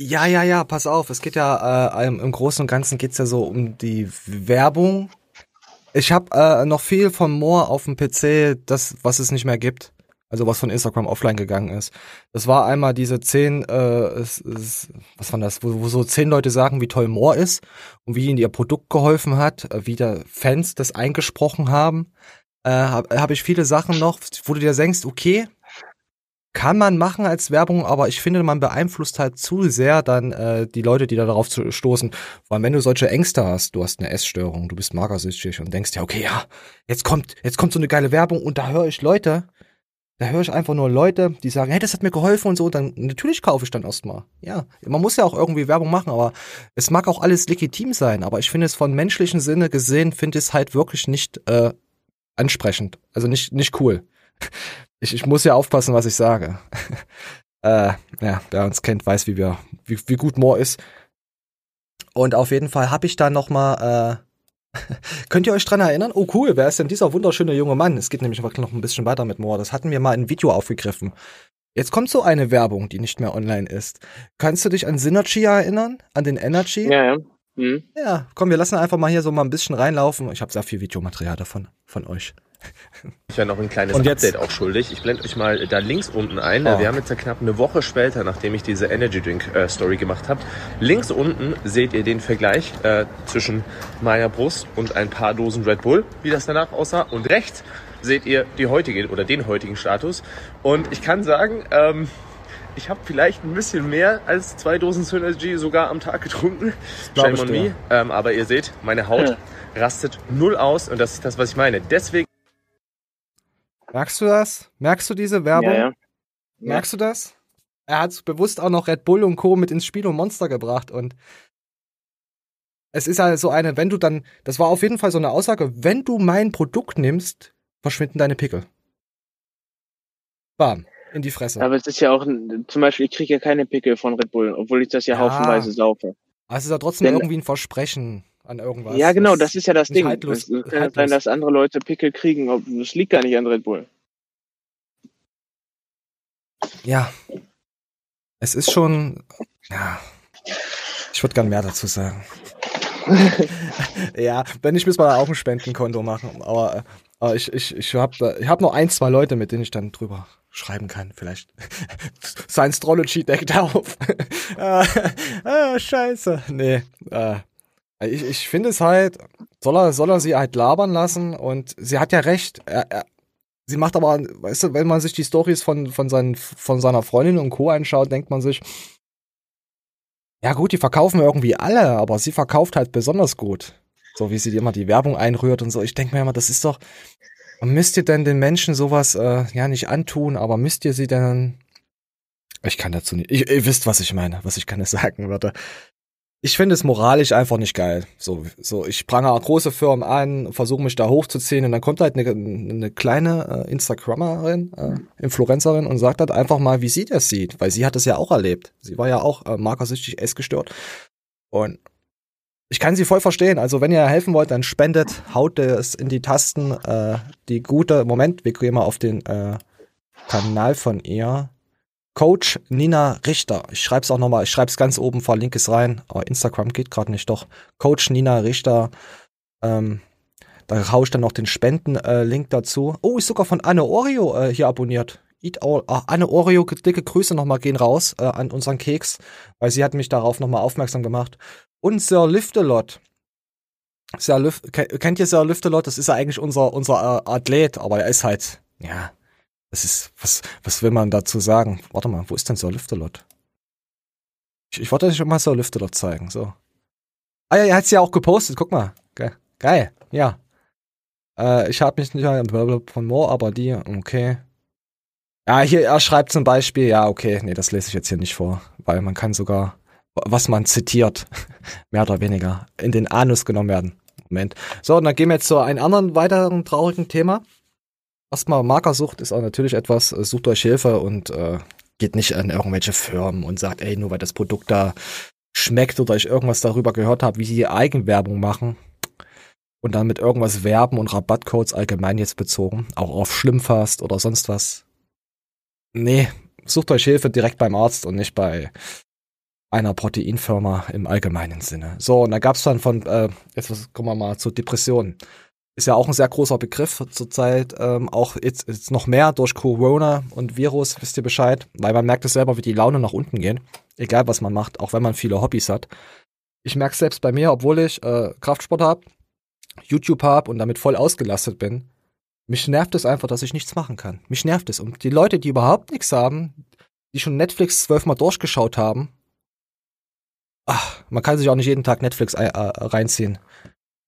Ja, ja, ja, pass auf. Es geht ja äh, im Großen und Ganzen geht's ja so um die Werbung ich habe äh, noch viel von Moore auf dem PC, das, was es nicht mehr gibt. Also was von Instagram offline gegangen ist. Das war einmal diese zehn, äh, es, es, was war das, wo, wo so zehn Leute sagen, wie toll Moore ist und wie ihnen ihr Produkt geholfen hat, äh, wie da Fans das eingesprochen haben. Äh, Habe hab ich viele Sachen noch, wo du dir denkst, okay, kann man machen als Werbung, aber ich finde, man beeinflusst halt zu sehr dann äh, die Leute, die da darauf zu stoßen. Vor allem, wenn du solche Ängste hast, du hast eine Essstörung, du bist magersüchtig und denkst ja, okay, ja, jetzt kommt, jetzt kommt so eine geile Werbung und da höre ich Leute, da höre ich einfach nur Leute, die sagen, hey, das hat mir geholfen und so, dann natürlich kaufe ich dann erstmal. Ja, man muss ja auch irgendwie Werbung machen, aber es mag auch alles legitim sein, aber ich finde es von menschlichen Sinne gesehen, finde ich es halt wirklich nicht äh, ansprechend, also nicht nicht cool. Ich, ich muss ja aufpassen, was ich sage. äh, ja, wer uns kennt, weiß, wie wir, wie, wie gut Moore ist. Und auf jeden Fall habe ich da noch mal. Äh, könnt ihr euch dran erinnern? Oh cool, wer ist denn dieser wunderschöne junge Mann? Es geht nämlich noch ein bisschen weiter mit Moore. Das hatten wir mal in Video aufgegriffen. Jetzt kommt so eine Werbung, die nicht mehr online ist. Kannst du dich an Synergy erinnern? An den Energy? Ja, ja. Mhm. Ja, komm, wir lassen einfach mal hier so mal ein bisschen reinlaufen. Ich habe sehr viel Videomaterial davon, von euch. Ich ja noch ein kleines Und jetzt- Update auch schuldig. Ich blende euch mal da links unten ein. Oh. Wir haben jetzt ja knapp eine Woche später, nachdem ich diese Energy Drink äh, Story gemacht habe. Links unten seht ihr den Vergleich äh, zwischen Maya Brust und ein paar Dosen Red Bull, wie das danach aussah. Und rechts seht ihr die heutige oder den heutigen Status. Und ich kann sagen, ähm, ich habe vielleicht ein bisschen mehr als zwei Dosen Synergy sogar am Tag getrunken. Shame on me. Ähm, aber ihr seht, meine Haut rastet null aus und das ist das, was ich meine. Deswegen Merkst du das? Merkst du diese Werbung? Ja, ja. Merkst du das? Er hat bewusst auch noch Red Bull und Co. mit ins Spiel und Monster gebracht und es ist halt so eine, wenn du dann, das war auf jeden Fall so eine Aussage, wenn du mein Produkt nimmst, verschwinden deine Pickel. Bam, in die Fresse. Aber es ist ja auch, zum Beispiel, ich kriege ja keine Pickel von Red Bull, obwohl ich das ja, Ja. haufenweise saufe. Also es ist ja trotzdem Denn- irgendwie ein Versprechen an irgendwas. ja, genau, das ist ja das Ding. haltlos- es kann haltlos. sein, dass andere Leute Pickel kriegen, das liegt gar nicht an Red Bull. Ja. Es ist schon, ja. Ich würde gern mehr dazu sagen. ja, wenn ich müsste mal auch ein Spendenkonto machen, aber, aber ich, ich, ich habe ich hab noch ein, zwei Leute, mit denen ich dann drüber schreiben kann, vielleicht. Science Astrology deckt auf. ah, ah, scheiße. Nee, äh, ich, ich finde es halt, soll er, soll er sie halt labern lassen und sie hat ja recht. Er, er, sie macht aber, weißt du, wenn man sich die Stories von, von, seinen, von seiner Freundin und Co. anschaut, denkt man sich, ja gut, die verkaufen irgendwie alle, aber sie verkauft halt besonders gut. So wie sie immer die Werbung einrührt und so. Ich denke mir immer, das ist doch, müsst ihr denn den Menschen sowas äh, ja nicht antun, aber müsst ihr sie denn. Ich kann dazu nicht. Ich, ihr wisst, was ich meine, was ich kann es sagen würde. Ich finde es moralisch einfach nicht geil. So, so ich prangere große Firmen an, versuche mich da hochzuziehen und dann kommt halt eine, eine kleine äh, Instagrammerin, äh, Influencerin und sagt halt einfach mal, wie sie das sieht, weil sie hat es ja auch erlebt. Sie war ja auch äh, markersüchtig, essgestört und ich kann sie voll verstehen. Also wenn ihr helfen wollt, dann spendet, haut es in die Tasten. Äh, die gute, Moment, wir gehen mal auf den äh, Kanal von ihr. Coach Nina Richter. Ich schreib's auch nochmal, ich schreib's ganz oben, verlinke es rein. Oh, Instagram geht gerade nicht, doch. Coach Nina Richter. Ähm, da hau ich dann noch den Spenden-Link äh, dazu. Oh, ist sogar von Anne Oreo äh, hier abonniert. Eat all. Ah, Anne Oreo, dicke Grüße nochmal gehen raus äh, an unseren Keks, weil sie hat mich darauf nochmal aufmerksam gemacht. Und Sir Liftelot. Sir Lif Ken- kennt ihr Sir Liftelot? Das ist ja eigentlich unser, unser äh, Athlet, aber er ist halt, ja, das ist, was, was will man dazu sagen? Warte mal, wo ist denn Sir Liftelot? Ich, ich wollte euch mal Sir Liftelot zeigen, so. Ah ja, er hat's ja auch gepostet, guck mal. Ge geil, ja. Äh, ich habe mich nicht blablabla von Moore, aber die, okay. Ja, hier, er schreibt zum Beispiel, ja, okay, nee, das lese ich jetzt hier nicht vor, weil man kann sogar, was man zitiert, mehr oder weniger, in den Anus genommen werden. Moment. So, und dann gehen wir jetzt zu einem anderen weiteren traurigen Thema. Erstmal Markersucht ist auch natürlich etwas, äh, sucht euch Hilfe und äh, geht nicht an irgendwelche Firmen und sagt, ey, nur weil das Produkt da schmeckt oder ich irgendwas darüber gehört habe, wie sie Eigenwerbung machen und dann mit irgendwas werben und Rabattcodes allgemein jetzt bezogen, auch auf Schlimmfast oder sonst was. Nee, sucht euch Hilfe direkt beim Arzt und nicht bei einer Proteinfirma im allgemeinen Sinne. So, und da gab's dann von, äh, jetzt kommen wir mal zu Depressionen. Ist ja auch ein sehr großer Begriff zurzeit, ähm, auch jetzt, jetzt noch mehr durch Corona und Virus, wisst ihr Bescheid, weil man merkt es selber, wie die Laune nach unten geht, egal was man macht, auch wenn man viele Hobbys hat. Ich merke selbst bei mir, obwohl ich äh, Kraftsport habe, YouTube habe und damit voll ausgelastet bin, mich nervt es einfach, dass ich nichts machen kann. Mich nervt es. Und die Leute, die überhaupt nichts haben, die schon Netflix zwölfmal durchgeschaut haben, ach, man kann sich auch nicht jeden Tag Netflix äh, reinziehen.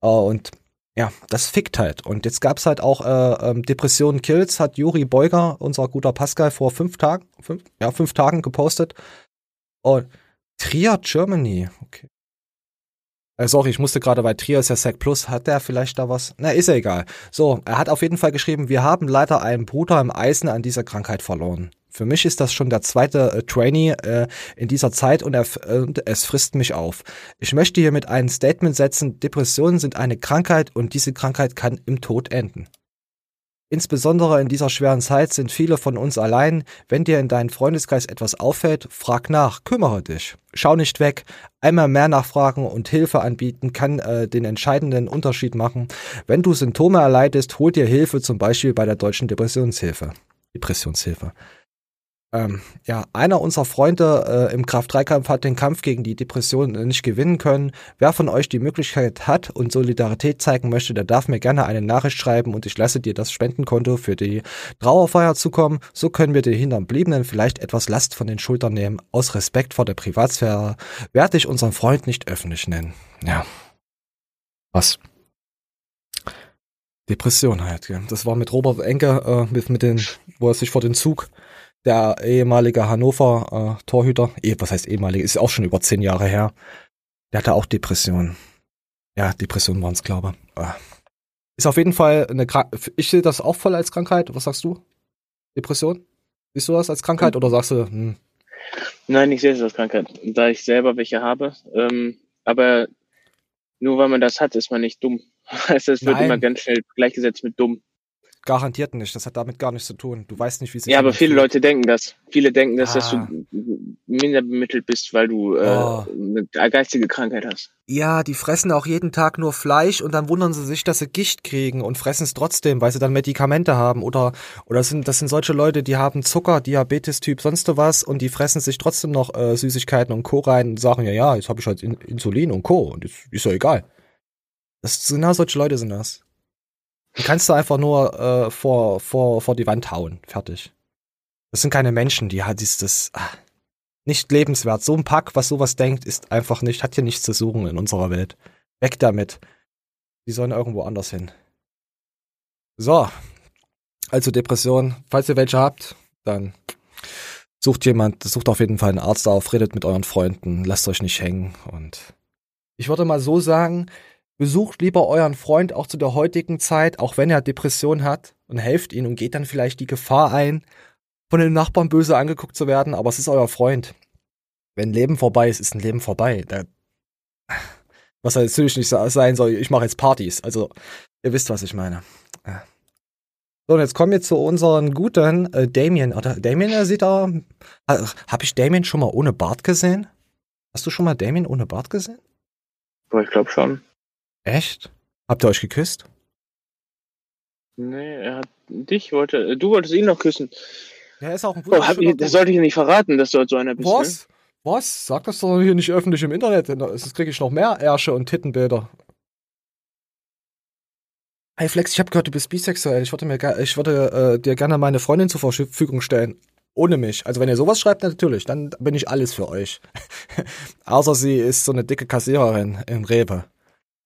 Äh, und ja, das fickt halt. Und jetzt gab's halt auch äh, ähm, Depressionen Kills, hat Juri Beuger, unser guter Pascal, vor fünf Tagen, fünf, ja, fünf Tagen gepostet. Und Trier, Germany, okay. Äh, sorry, ich musste gerade, weil Trier ist ja Sec Plus, hat der vielleicht da was? Na, ist ja egal. So, er hat auf jeden Fall geschrieben, wir haben leider einen Bruder im Eisen an dieser Krankheit verloren. Für mich ist das schon der zweite äh, Trainee äh, in dieser Zeit und, er, und es frisst mich auf. Ich möchte hiermit ein Statement setzen, Depressionen sind eine Krankheit und diese Krankheit kann im Tod enden. Insbesondere in dieser schweren Zeit sind viele von uns allein. Wenn dir in deinem Freundeskreis etwas auffällt, frag nach, kümmere dich. Schau nicht weg. Einmal mehr nachfragen und Hilfe anbieten kann äh, den entscheidenden Unterschied machen. Wenn du Symptome erleidest, hol dir Hilfe, zum Beispiel bei der Deutschen Depressionshilfe. Depressionshilfe. Ähm, ja, einer unserer Freunde äh, im Kraft-3-Kampf hat den Kampf gegen die Depression nicht gewinnen können. Wer von euch die Möglichkeit hat und Solidarität zeigen möchte, der darf mir gerne eine Nachricht schreiben und ich lasse dir das Spendenkonto für die Trauerfeier zukommen. So können wir den Hinterbliebenen vielleicht etwas Last von den Schultern nehmen. Aus Respekt vor der Privatsphäre werde ich unseren Freund nicht öffentlich nennen. Ja. Was? Depression halt, ja. Das war mit Robert Enke, äh, mit, mit den, wo er sich vor den Zug der ehemalige Hannover äh, Torhüter, eh, was heißt ehemalige, ist auch schon über zehn Jahre her. Der hatte auch Depressionen. Ja, Depressionen waren es, glaube ich. Äh. Ist auf jeden Fall eine Krankheit. Ich sehe das auch voll als Krankheit. Was sagst du? Depression? Siehst du das als Krankheit oder sagst du, hm? Nein, ich sehe es als Krankheit, da ich selber welche habe. Ähm, aber nur weil man das hat, ist man nicht dumm. Also es wird Nein. immer ganz schnell gleichgesetzt mit dumm. Garantiert nicht. Das hat damit gar nichts zu tun. Du weißt nicht, wie sich Ja, aber viele. Leute denken das. Viele denken, dass, dass Ah. du minder bemittelt bist, weil du äh, Oh. eine geistige Krankheit hast. Ja, die fressen auch jeden Tag nur Fleisch und dann wundern sie sich, dass sie Gicht kriegen und fressen es trotzdem, weil sie dann Medikamente haben. Oder, oder das sind, das sind solche Leute, die haben Zucker, Diabetes-Typ, sonst was und die fressen sich trotzdem noch äh, Süßigkeiten und Co. rein und sagen, ja, ja, jetzt habe ich halt In Insulin und Co. Und ist, ist ja egal. Das genau solche Leute sind das. Die kannst du einfach nur äh, vor, vor, vor die Wand hauen. Fertig. Das sind keine Menschen, die hat das ah, nicht lebenswert. So ein Pack, was sowas denkt, ist einfach nicht, hat hier nichts zu suchen in unserer Welt. Weg damit. Die sollen irgendwo anders hin. So. Also Depression. Falls ihr welche habt, dann sucht jemand, sucht auf jeden Fall einen Arzt auf, redet mit euren Freunden, lasst euch nicht hängen und ich würde mal so sagen, besucht lieber euren Freund auch zu der heutigen Zeit, auch wenn er Depression hat und helft ihm und geht dann vielleicht die Gefahr ein, von den Nachbarn böse angeguckt zu werden, aber es ist euer Freund. Wenn Leben vorbei ist, ist ein Leben vorbei. Da, was natürlich nicht sein soll, ich mache jetzt Partys. Also, ihr wisst, was ich meine. So, und jetzt kommen wir zu unseren guten äh, Damien. Oder Damien, er sieht da. Habe ich Damien schon mal ohne Bart gesehen? Hast du schon mal Damien ohne Bart gesehen? Ich glaube schon. Echt? Habt ihr euch geküsst? Nee, er hat dich wollte, äh, du wolltest ihn noch küssen. Ja, ist auch ein Oh, hab ich, das sollte ich nicht verraten, dass du halt so einer bist. Ne? Was? Was? Sag das doch hier nicht öffentlich im Internet. Sonst kriege ich noch mehr Ärsche und Tittenbilder. Hey Flex, ich habe gehört, du bist bisexuell. Ich würde, mir, ich würde äh, dir gerne meine Freundin zur Verfügung stellen. Ohne mich. Also wenn ihr sowas schreibt, natürlich, dann bin ich alles für euch. Außer sie ist so eine dicke Kassiererin in Rewe.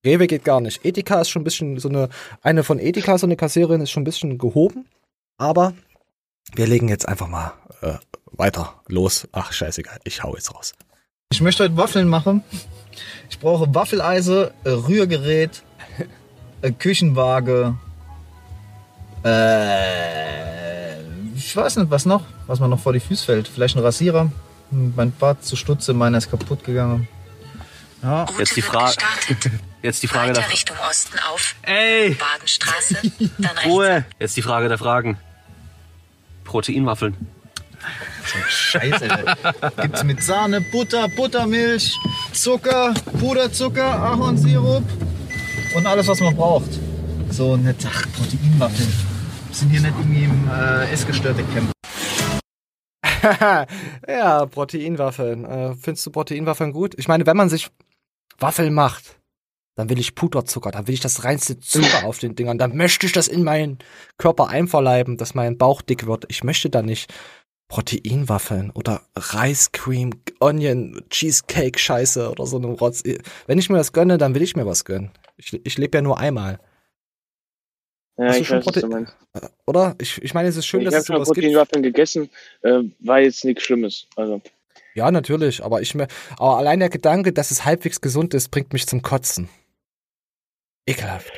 Rewe geht gar nicht. Ethika ist schon ein bisschen so eine, eine von Ethika, so eine Kassiererin ist schon ein bisschen gehoben. Aber wir legen jetzt einfach mal äh, weiter los. Ach, scheißegal, ich hau jetzt raus. Ich möchte heute Waffeln machen. Ich brauche Waffeleise, äh, Rührgerät, äh, Küchenwaage. Äh, ich weiß nicht, was noch, was mir noch vor die Füße fällt. Vielleicht ein Rasierer. Mein Bart zu Stutze, meiner ist kaputt gegangen. Ja. Jetzt die Frage. Jetzt die Frage der Weiter Richtung Osten auf Ey! Badenstraße, dann rechts. Ruhe! Jetzt die Frage der Fragen. Proteinwaffeln. Scheiße. Gibt's mit Sahne, Butter, Buttermilch, Zucker, Puderzucker, Ahornsirup und alles, was man braucht. So nett, ach, Proteinwaffeln. Wir sind hier nicht irgendwie im äh, essgestörte Camp. ja, Proteinwaffeln. Äh, findest du Proteinwaffeln gut? Ich meine, wenn man sich Waffeln macht, dann will ich Puderzucker, dann will ich das reinste Zucker auf den Dingern, dann möchte ich das in meinen Körper einverleiben, dass mein Bauch dick wird. Ich möchte da nicht Proteinwaffeln oder Rice Cream, Onion, Cheesecake Scheiße oder so eine Rotz. Wenn ich mir das gönne, dann will ich mir was gönnen. Ich, ich lebe ja nur einmal. Ja, Hast ich schon weiß, was Prote- du meinst. Oder? Ich, ich meine, es ist schön, ich dass habe es schon sowas gibt. Proteinwaffeln gegessen, äh, war jetzt nichts Schlimmes. Also, Ja, natürlich, aber ich mir, aber allein der Gedanke, dass es halbwegs gesund ist, bringt mich zum Kotzen. Ekelhaft.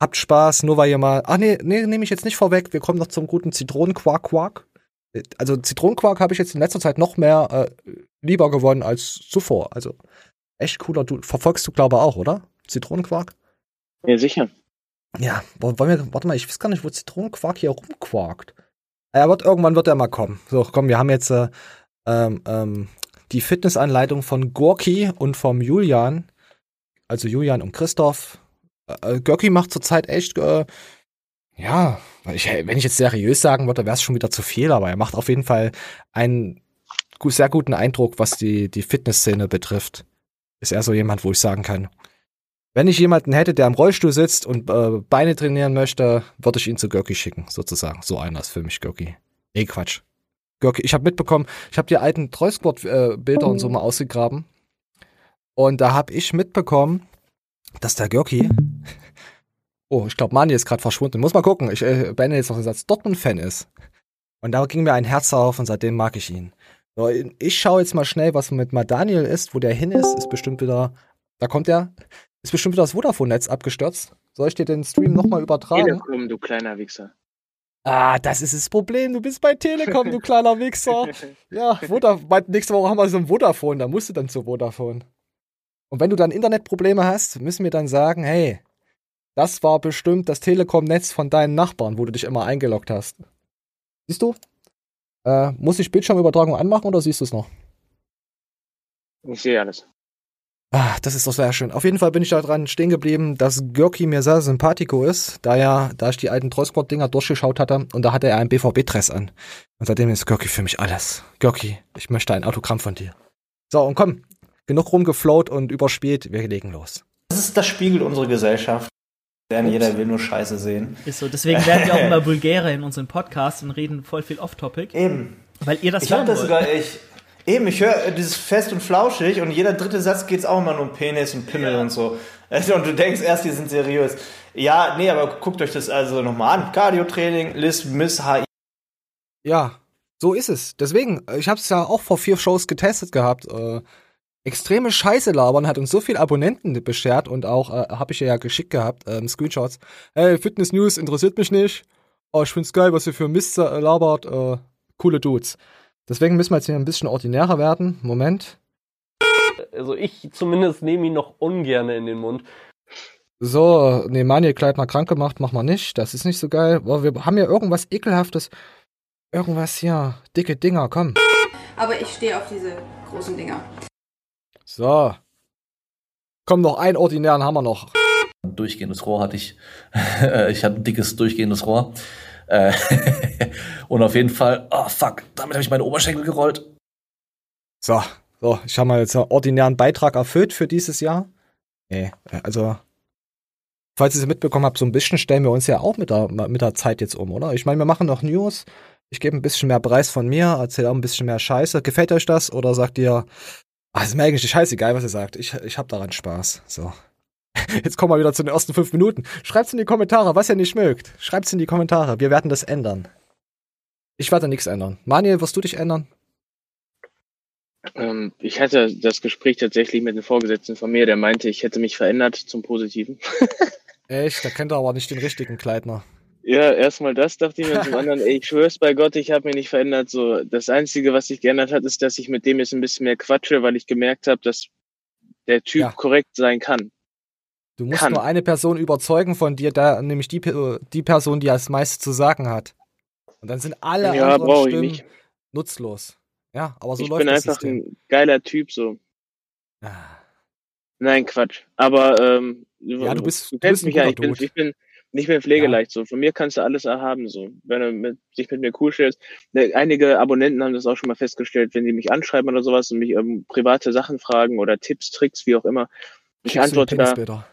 Habt Spaß, nur weil ihr mal. Ach nee, nee, nehme ich jetzt nicht vorweg. Wir kommen noch zum guten Zitronenquark-Quark. Äh, Also Zitronenquark habe ich jetzt in letzter Zeit noch mehr äh, lieber gewonnen als zuvor. Also echt cooler. Du verfolgst du glaube auch, oder? Zitronenquark? ja, sicher. Ja, wollen wir, warte mal, ich weiß gar nicht, wo Zitronenquark hier rumquarkt. Er wird, irgendwann wird er mal kommen. So, komm, wir haben jetzt äh, ähm, ähm, die Fitnessanleitung von Gorki und vom Julian. Also Julian und Christoph. Äh, Gorki macht zurzeit echt, äh, ja, ich, wenn ich jetzt seriös sagen würde, wäre es schon wieder zu viel, aber er macht auf jeden Fall einen sehr guten Eindruck, was die, die Fitnessszene betrifft. Ist er so jemand, wo ich sagen kann, wenn ich jemanden hätte, der im Rollstuhl sitzt und äh, Beine trainieren möchte, würde ich ihn zu Görki schicken, sozusagen. So einer ist für mich Görki. Nee, Quatsch. Görki, ich habe mitbekommen, ich habe die alten Trollsquad-Bilder und so mal ausgegraben. Und da habe ich mitbekommen, dass der Görki, oh, ich glaube, Mani ist gerade verschwunden. Muss mal gucken, ich äh, beende jetzt noch den Satz, Dortmund-Fan ist. Und da ging mir ein Herz auf und seitdem mag ich ihn. So, ich schaue jetzt mal schnell, was mit mal Daniel ist, wo der hin ist. Ist bestimmt wieder, da kommt er, ist bestimmt wieder das Vodafone-Netz abgestürzt. Soll ich dir den Stream nochmal übertragen? Telekom, du kleiner Wichser. Ah, das ist das Problem. Du bist bei Telekom, du kleiner Wichser. Ja, Voda bald nächste Woche haben wir so ein Vodafone, da musst du dann zu Vodafone. Und wenn du dann Internetprobleme hast, müssen wir dann sagen, hey, das war bestimmt das Telekom-Netz von deinen Nachbarn, wo du dich immer eingeloggt hast. Siehst du? Äh, muss ich Bildschirmübertragung anmachen oder siehst du es noch? Ich sehe alles. Ah, das ist doch sehr schön. Auf jeden Fall bin ich daran stehen geblieben, dass Görki mir sehr sympathico ist, da ja, da ich die alten Trollsport-Dinger durchgeschaut hatte und da hatte er einen BVB-Dress an. Und seitdem ist Görki für mich alles. Görki, ich möchte ein Autogramm von dir. So, und komm, genug rumgeflowt und überspielt, wir legen los. Das ist das Spiegel unserer Gesellschaft. Denn jeder will nur Scheiße sehen. Ist so. Deswegen werden wir auch immer vulgärer in unseren Podcasts und reden voll viel Off-Topic. Eben. Weil ihr das ich hab hören das wollt. sogar, ich, eben, ich höre dieses fest und flauschig und jeder dritte Satz geht es auch immer nur um Penis und Pimmel und so. Also, und du denkst erst, die sind seriös. Ja, nee, aber guckt euch das also nochmal an. Cardio-Training, Liz, Miss, HI. Ja, so ist es. Deswegen, ich habe es ja auch vor vier Shows getestet gehabt. Äh, extreme Scheiße labern hat uns so viel Abonnenten beschert und auch äh, habe ich ihr ja geschickt gehabt, ähm, Screenshots. Hey, Fitness News interessiert mich nicht. Oh, ich find's geil, was ihr für Mist äh, labert. Äh, coole Dudes. Deswegen müssen wir jetzt hier ein bisschen ordinärer werden. Moment. Also ich zumindest nehme ihn noch ungern in den Mund. So, nee, Manuel Kleidner krank gemacht, mach mal nicht. Das ist nicht so geil. Boah, wir haben ja irgendwas ekelhaftes. Irgendwas hier. Dicke Dinger, komm. Aber ich stehe auf diese großen Dinger. So. Komm, noch einen ordinären wir noch. Ein durchgehendes Rohr hatte ich. ich hatte ein dickes durchgehendes Rohr. Äh, Und auf jeden Fall, oh fuck, damit habe ich meine Oberschenkel gerollt. So, so, ich habe mal jetzt einen ordinären Beitrag erfüllt für dieses Jahr. Nee, also, falls ihr es mitbekommen habt, so ein bisschen stellen wir uns ja auch mit der, mit der Zeit jetzt um, oder? Ich meine, wir machen noch News. Ich gebe ein bisschen mehr Preis von mir, erzähle auch ein bisschen mehr Scheiße. Gefällt euch das? Oder sagt ihr, ah, ist mir eigentlich scheißegal, was ihr sagt. Ich, ich hab daran Spaß. So. Jetzt kommen wir wieder zu den ersten fünf Minuten. Schreibt's in die Kommentare, was ihr nicht mögt. Schreibt's in die Kommentare. Wir werden das ändern. Ich werde nichts ändern. Manuel, wirst du dich ändern? Ähm, ich hatte das Gespräch tatsächlich mit einem Vorgesetzten von mir, der meinte, ich hätte mich verändert zum Positiven. Echt? Da kennt er aber nicht den richtigen Kleidner. Ja, erstmal das dachte ich mir, zum anderen, ey, ich schwör's bei Gott, ich habe mich nicht verändert. So, das Einzige, was sich geändert hat, ist, dass ich mit dem jetzt ein bisschen mehr quatsche, weil ich gemerkt habe, dass der Typ Ja. korrekt sein kann. Du musst Kann. nur eine Person überzeugen von dir, da, nämlich die, die Person, die als meiste zu sagen hat. Und dann sind alle Ja, anderen ich Stimmen nicht. nutzlos. Ja, aber so ich läuft bin das einfach System. ein geiler Typ, so. Ah. Nein, Quatsch. Aber ähm, Ja, du bist- du du kennst bist mich ja, ich bin, ich bin nicht mehr pflegeleicht so. Von mir kannst du alles erhaben so. Wenn du mit, dich mit mir cool stellst. Ne, Einige Abonnenten haben das auch schon mal festgestellt, wenn die mich anschreiben oder sowas und mich ähm, private Sachen fragen oder Tipps, Tricks, wie auch immer. Ich du antworte da.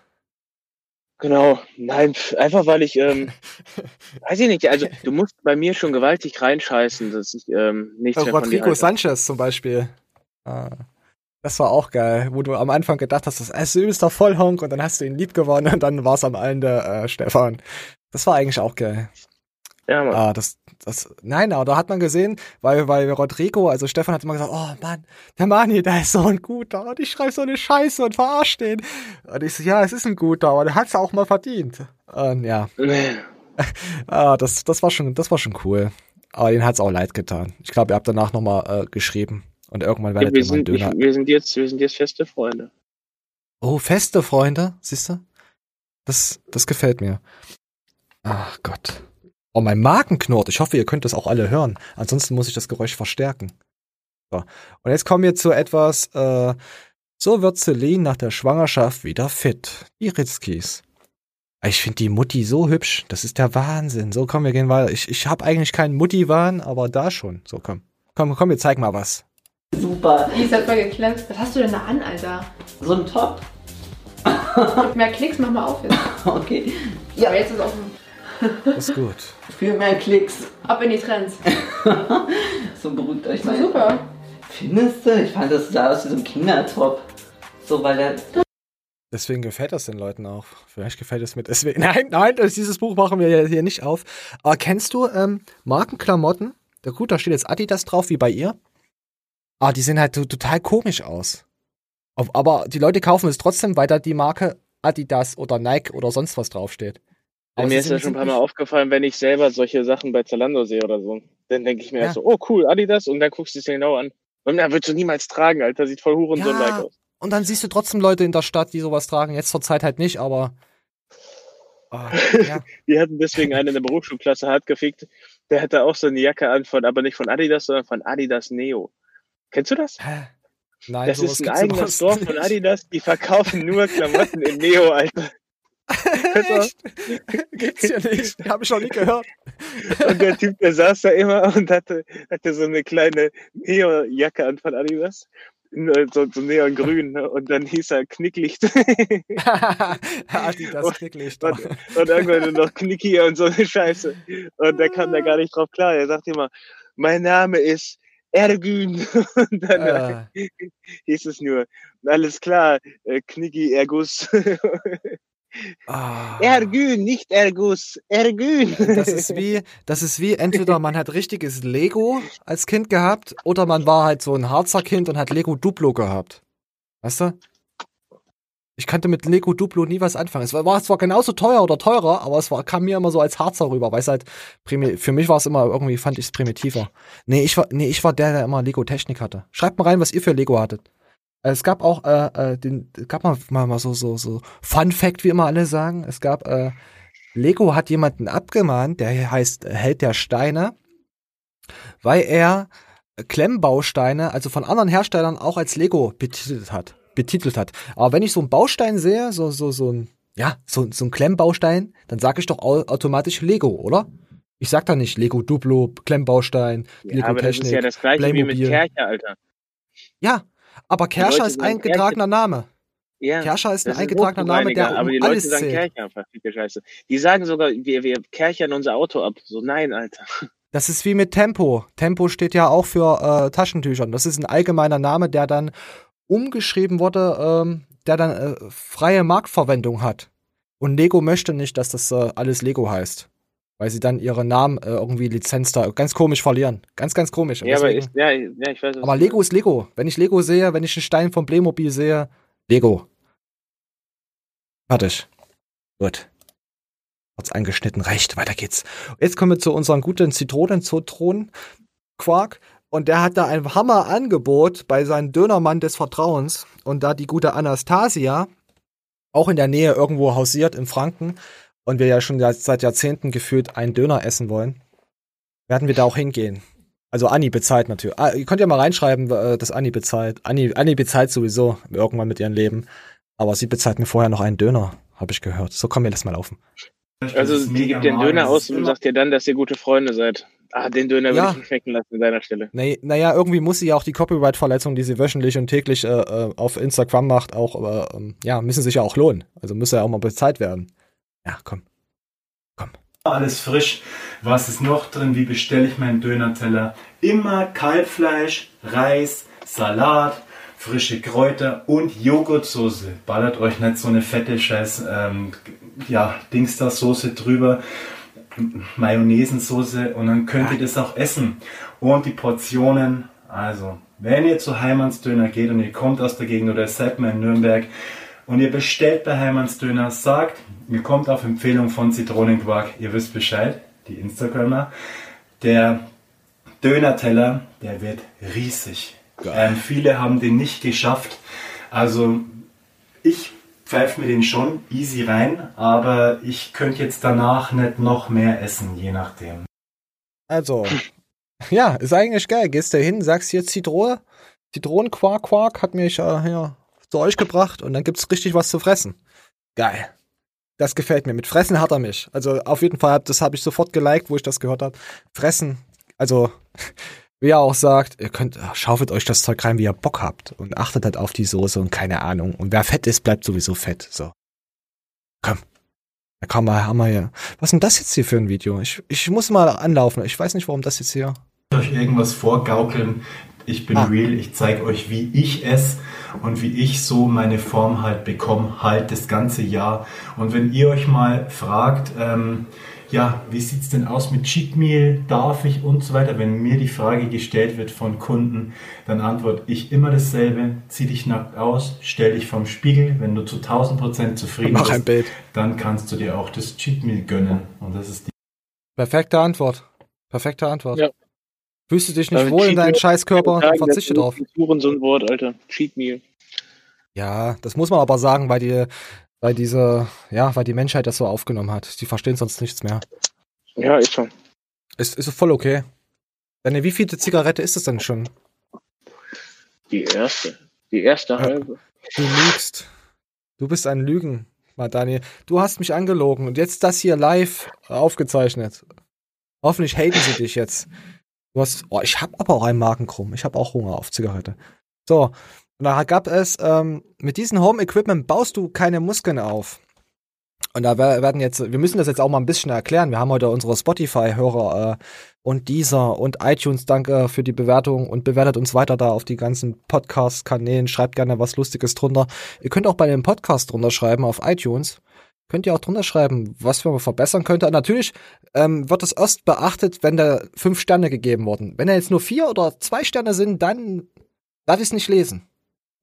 Genau, nein, einfach weil ich, ähm, weiß ich nicht, also du musst bei mir schon gewaltig reinscheißen, dass ich ähm, nichts Auch mehr von dir Rodrigo. Sanchez zum Beispiel. Ah, das war auch geil, wo du am Anfang gedacht hast, das ist übelster Vollhonk und dann hast du ihn lieb gewonnen und dann war es am Ende äh, Stefan. Das war eigentlich auch geil. Ja, Mann. Ah, das, das, nein, aber da hat man gesehen, weil, weil Rodrigo, also Stefan hat immer gesagt, oh Mann, der Mani, der ist so ein guter und ich schreibe so eine Scheiße und verarsche den. Und ich so, ja, es ist ein guter, aber der hat's auch mal verdient. Und ja. ah, das, das war schon, das war schon cool. Aber den hat's auch leid getan. Ich glaube, ihr habt danach nochmal äh, geschrieben und irgendwann Ja, werdet wir, ihr mal sind, ich, Döner. wir sind jetzt, wir sind jetzt feste Freunde. Oh, feste Freunde, siehst du? Das, das gefällt mir. Ach Gott. Oh, mein Magen knurrt. Ich hoffe, ihr könnt das auch alle hören. Ansonsten muss ich das Geräusch verstärken. So. Und jetzt kommen wir zu etwas, äh, so wird Celine nach der Schwangerschaft wieder fit. Die Ritzkis. Ich finde die Mutti so hübsch. Das ist der Wahnsinn. So, komm, wir gehen weiter. Ich, ich habe eigentlich keinen Mutti-Wahn, aber da schon. So, komm. Komm, komm, wir zeigen mal was. Super. Die ist halt mal geklemmt. Was hast du denn da an, Alter? So ein Top. Mehr Klicks, mach mal auf jetzt. Okay. Ja. Aber jetzt ist offen. Das ist gut. Für mehr Klicks. Ab in die Trends. So beruhigt euch mal. super. Findest du? Ich fand das sah aus wie so ein Kindertop. So, weil der. Deswegen gefällt das den Leuten auch. Vielleicht gefällt es mir deswegen. Nein, nein, dieses Buch machen wir hier- nicht auf. Aber kennst du ähm, Markenklamotten? Ja gut, da steht jetzt Adidas drauf, wie bei ihr. Ah, die sehen halt so total komisch aus. Aber die Leute kaufen es trotzdem, weil da die Marke Adidas oder Nike oder sonst was draufsteht. Ja, Aber mir ist das schon ein paar Mal aufgefallen, wenn ich selber solche Sachen bei Zalando sehe oder so. Dann denke ich mir Ja. erst so, oh cool, Adidas, und dann guckst du es dir genau an. Und dann würdest du niemals tragen, Alter, sieht voll Hurensohn-like Ja, aus. und dann siehst du trotzdem Leute in der Stadt, die sowas tragen. Jetzt zur Zeit halt nicht, aber. Ah, ja. Wir hatten deswegen einen in der Berufsschulklasse hart gefickt, der hatte auch so eine Jacke an von, aber nicht von Adidas, sondern von Adidas Neo. Kennst du das? Nein, das ist ein eigener überhaupt Store von nicht. Adidas, die verkaufen nur Klamotten in Neo, Alter. Echt? Gibt's ja nicht. Hab ich noch nie gehört. Und der Typ, der saß da immer und hatte, hatte so eine kleine Neo-Jacke an von Adidas. So, so neongrün. ne? Und dann hieß er Knicklicht. Adidas Knicklicht. Und, und irgendwann nur noch Knicki und so eine Scheiße. Und da kam der gar nicht drauf klar. Er sagt immer, mein Name ist Ergün. Und dann Ah. hieß es nur, alles klar, äh, Knicki Ergus. Ah. Ergün, nicht Ergus, Ergün. Das ist wie, das ist wie, entweder man hat richtiges Lego als Kind gehabt oder man war halt so ein Harzer Kind und hat Lego Duplo gehabt. Weißt du? Ich kannte mit Lego Duplo nie was anfangen. Es war, war zwar genauso teuer oder teurer, aber es war, kam mir immer so als Harzer rüber, weil es halt, für mich war es immer irgendwie, fand ich es primitiver. Nee, ich war, nee, ich war der, der immer Lego Technik hatte. Schreibt mal rein, was ihr für Lego hattet. Es gab auch, äh, äh, den, gab mal, mal, mal so, so, so Fun Fact, wie immer alle sagen. Es gab, äh, Lego hat jemanden abgemahnt, der heißt äh, Held der Steine, weil er Klemmbausteine, also von anderen Herstellern auch als Lego betitelt hat. Betitelt hat. Aber wenn ich so einen Baustein sehe, so, so, so ein, ja, so, so ein Klemmbaustein, dann sage ich doch au automatisch Lego, oder? Ich sag da nicht Lego Duplo, Klemmbaustein, Ja, Lego aber das Technik, ist ja das gleiche wie mit Playmobil. Kercher, Alter. Ja, aber Kerscher ist sagen eingetragener Name. Ja, Kerscher ist ein das eingetragener Name, der Hochbereiniger, aber um die Leute alles sagen zählt. Kercher, verfickte Scheiße. Die sagen sogar, wir, wir kerchern unser Auto ab. So, nein, Alter. Das ist wie mit Tempo. Tempo steht ja auch für äh, Taschentüchern. Das ist ein allgemeiner Name, der dann umgeschrieben wurde, ähm, der dann äh, freie Marktverwendung hat. Und Lego möchte nicht, dass das äh, alles Lego heißt. Weil sie dann ihre Namen äh, irgendwie Lizenz da ganz komisch verlieren. Ganz, ganz komisch. Ja, aber ich, ja, ja, ich weiß aber Lego ist Lego. Wenn ich Lego sehe, wenn ich einen Stein vom Playmobil sehe, Lego. Fertig. Gut. Kurz angeschnitten, reicht, weiter geht's. Jetzt kommen wir zu unserem guten Zitronen-Zotron-Quark. Und der hat da ein Hammer-Angebot bei seinem Dönermann des Vertrauens. Und da die gute Anastasia auch in der Nähe irgendwo hausiert in Franken und wir ja schon seit- Jahrzehnten gefühlt einen Döner essen wollen, werden wir da auch hingehen. Also Anni bezahlt natürlich. Ah, ihr könnt ja mal reinschreiben, äh, dass Anni bezahlt. Anni, Anni bezahlt sowieso irgendwann mit ihrem Leben. Aber sie bezahlt mir vorher noch einen Döner, habe ich gehört. So komm mir das mal laufen. Also, die gibt den Döner aus und sagt dir dann, dass ihr gute Freunde seid. Ah, den Döner würde Ja. ich nicht schmecken lassen an deiner Stelle. Nee, naja, irgendwie muss sie ja auch die Copyright-Verletzungen, die sie wöchentlich und täglich äh, äh, auf Instagram macht, auch, äh, ähm, ja, müssen sich ja auch lohnen. Also muss ja auch mal bezahlt werden. Ja, komm. Alles frisch. Was ist noch drin? Wie bestelle ich meinen Döner-Teller? Immer Kalbfleisch, Reis, Salat, frische Kräuter und Joghurtsoße. Ballert euch nicht so eine fette Scheiß, ähm, ja, Dingster-Soße drüber. Mayonnaisensoße und dann könnt ihr das auch essen. Und die Portionen, also, wenn ihr zu Heimanns Döner geht und ihr kommt aus der Gegend oder ihr seid mal in Nürnberg und ihr bestellt bei Heimanns Döner, sagt, ihr kommt auf Empfehlung von Zitronenquark, ihr wisst Bescheid, die Instagrammer, der Dönerteller, der wird riesig. Ähm, viele haben den nicht geschafft. Also ich pfeift mir den schon easy rein, aber ich könnte jetzt danach nicht noch mehr essen, je nachdem. Also, ja, ist eigentlich geil. Gehst du hin, sagst hier Zitrone, Zitronenquark, Quark hat mich äh, hier zu euch gebracht und dann gibt's richtig was zu fressen. Geil. Das gefällt mir. Mit Fressen hat er mich. Also auf jeden Fall, das habe ich sofort geliked, wo ich das gehört habe. Fressen. Also, wie er auch sagt, ihr könnt, schaufelt euch das Zeug rein, wie ihr Bock habt. Und achtet halt auf die Soße und keine Ahnung. Und wer fett ist, bleibt sowieso fett. So. Komm. Da kann man, haben wir hier. Was ist denn das jetzt hier für ein Video? Ich, ich muss mal anlaufen. Ich weiß nicht, warum das jetzt hier. euch irgendwas vorgaukeln. Ich bin Ah. real, ich zeige euch, wie ich esse und wie ich so meine Form halt bekomme, halt das ganze Jahr. Und wenn ihr euch mal fragt, ähm, ja, wie sieht's denn aus mit Cheat Meal, darf ich und so weiter, wenn mir die Frage gestellt wird von Kunden, dann antworte ich immer dasselbe, zieh dich nackt aus, stell dich vorm Spiegel, wenn du zu 1000% zufrieden Mach ein bist, Bild. dann kannst du dir auch das Cheat Meal gönnen. Und das ist die Perfekte Antwort. Perfekte Antwort. Ja. Fühlst du dich nicht Also wohl in Meal- Scheißkörper, dann verzichte drauf. Hurensohn-Wort, Alter. Cheat Meal. Ja, das muss man aber sagen, weil die, weil diese, ja, weil die Menschheit das so aufgenommen hat. Die verstehen sonst nichts mehr. Ja, ist schon. Ist, ist voll okay. Deine wievielte Zigarette ist es denn schon? Die erste. Die erste halbe. Du lügst. Du bist ein Lügen, mal Daniel. Du hast mich angelogen und jetzt das hier live aufgezeichnet. Hoffentlich haten sie dich jetzt. Du hast, oh, ich hab aber auch einen Magenkrumm. Ich hab auch Hunger auf Zigarette. So, und da gab es, ähm, mit diesem Home Equipment baust du keine Muskeln auf. Und da wer- werden jetzt, wir müssen das jetzt auch mal ein bisschen erklären. Wir haben heute unsere Spotify-Hörer äh, und dieser und iTunes, danke für die Bewertung und bewertet uns weiter da auf die ganzen Podcast-Kanälen. Schreibt gerne was Lustiges drunter. Ihr könnt auch bei dem Podcast drunter schreiben auf iTunes. Könnt ihr auch drunter schreiben, was man verbessern könnte. Natürlich ähm, wird es erst beachtet, wenn da fünf Sterne gegeben wurden. Wenn da jetzt nur vier oder zwei Sterne sind, dann werde ich es nicht lesen.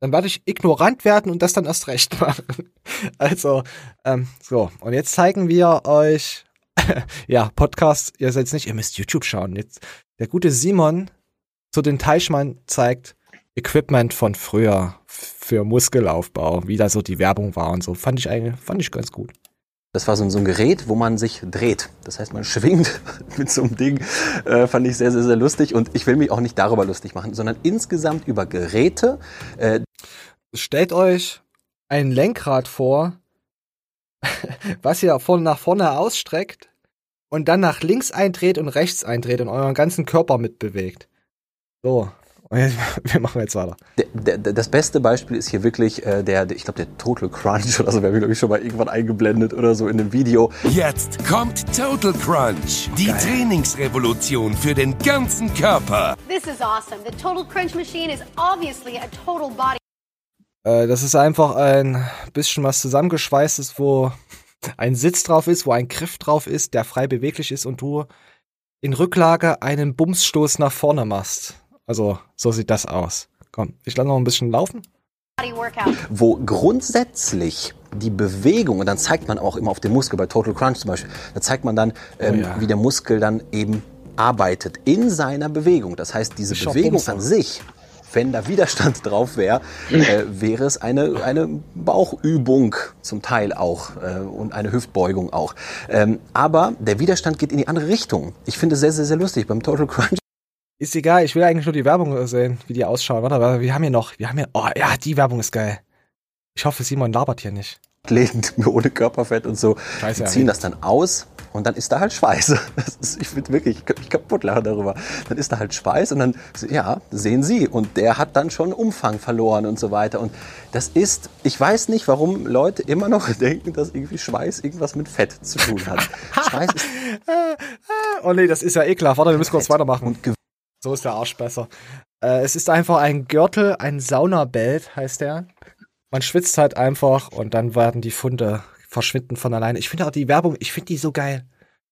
Dann werde ich ignorant werden und das dann erst recht machen. Also, ähm, so. Und jetzt zeigen wir euch, ja, Podcast, ihr seid nicht, ihr müsst YouTube schauen. Jetzt, der gute Simon zu den Teichmann zeigt Equipment von früher für Muskelaufbau, wie da so die Werbung war und so. Fand ich eigentlich, fand ich ganz gut. Das war so ein, so ein Gerät, wo man sich dreht. Das heißt, man schwingt mit so einem Ding. Äh, fand ich sehr, sehr, sehr lustig. Und ich will mich auch nicht darüber lustig machen, sondern insgesamt über Geräte. Äh, Stellt euch ein Lenkrad vor, was ihr von nach vorne ausstreckt und dann nach links eindreht und rechts eindreht und euren ganzen Körper mitbewegt. So, wir machen jetzt weiter. der, der, das beste Beispiel ist hier wirklich äh, der, der, ich glaube, der Total Crunch oder so, wäre, glaube ich, schon mal irgendwann eingeblendet oder so in dem Video. Jetzt kommt Total Crunch, die Trainingsrevolution für den ganzen Körper. This is awesome. The Total Crunch machine is obviously a total body. Äh, das ist einfach ein bisschen was zusammengeschweißtes, wo ein Sitz drauf ist, wo ein Griff drauf ist, der frei beweglich ist und du in Rücklage einen Bumsstoß nach vorne machst. Also, so sieht das aus. Komm, ich lasse noch ein bisschen laufen. workout. wo grundsätzlich die Bewegung, und dann zeigt man auch immer auf dem Muskel, bei Total Crunch zum Beispiel, da zeigt man dann, ähm, Oh ja. wie der Muskel dann eben arbeitet in seiner Bewegung. Das heißt, diese doch Bewegung Bumser. an sich, wenn da Widerstand drauf wäre, äh, wäre es eine, eine Bauchübung zum Teil auch äh, und eine Hüftbeugung auch. Ähm, aber der Widerstand geht in die andere Richtung. Ich finde es sehr, sehr, sehr lustig. Beim Total Crunch Ist egal, ich will eigentlich nur die Werbung sehen, wie die ausschauen. Warte, warte, wir haben hier noch, wir haben hier, oh ja, die Werbung ist geil. Ich hoffe, Simon labert hier nicht. Athleten ohne Körperfett und so, Scheiße, die ziehen das dann aus und dann ist da halt Schweiß. Das ist, ich finde wirklich, ich könnte mich kaputt lachen darüber. Dann ist da halt Schweiß und dann, ja, sehen Sie. Und der hat dann schon Umfang verloren und so weiter. Und das ist, ich weiß nicht, warum Leute immer noch denken, dass irgendwie Schweiß irgendwas mit Fett zu tun hat. Schweiß ist Oh nee, das ist ja ekelhaft. Warte, wir müssen kurz weitermachen. So ist der Arsch besser. Äh, es ist einfach ein Gürtel, ein Saunabelt heißt der. Man schwitzt halt einfach und dann werden die Funde verschwinden von alleine. Ich finde auch die Werbung, ich finde die so geil.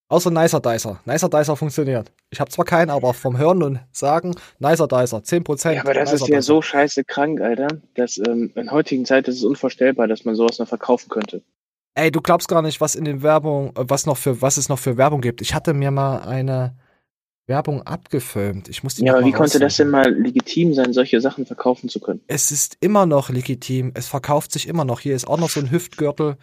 Außer Nicer Dicer. Nicer Dicer funktioniert. Ich habe zwar keinen, aber vom Hören und Sagen, Nicer Dicer, 10%. Ja, aber das Nicer ist ja Dicer. so scheiße krank, Alter. Dass ähm, in heutigen Zeit ist es unvorstellbar, dass man sowas noch verkaufen könnte. Ey, du glaubst gar nicht, was in den Werbung, äh, was noch für, was es noch für Werbung gibt. Ich hatte mir mal eine Werbung abgefilmt. Ich muss die Ja, aber wie konnte das denn mal legitim sein, solche Sachen verkaufen zu können? Es ist immer noch legitim. Es verkauft sich immer noch. Hier ist auch noch so ein Hüftgürtel.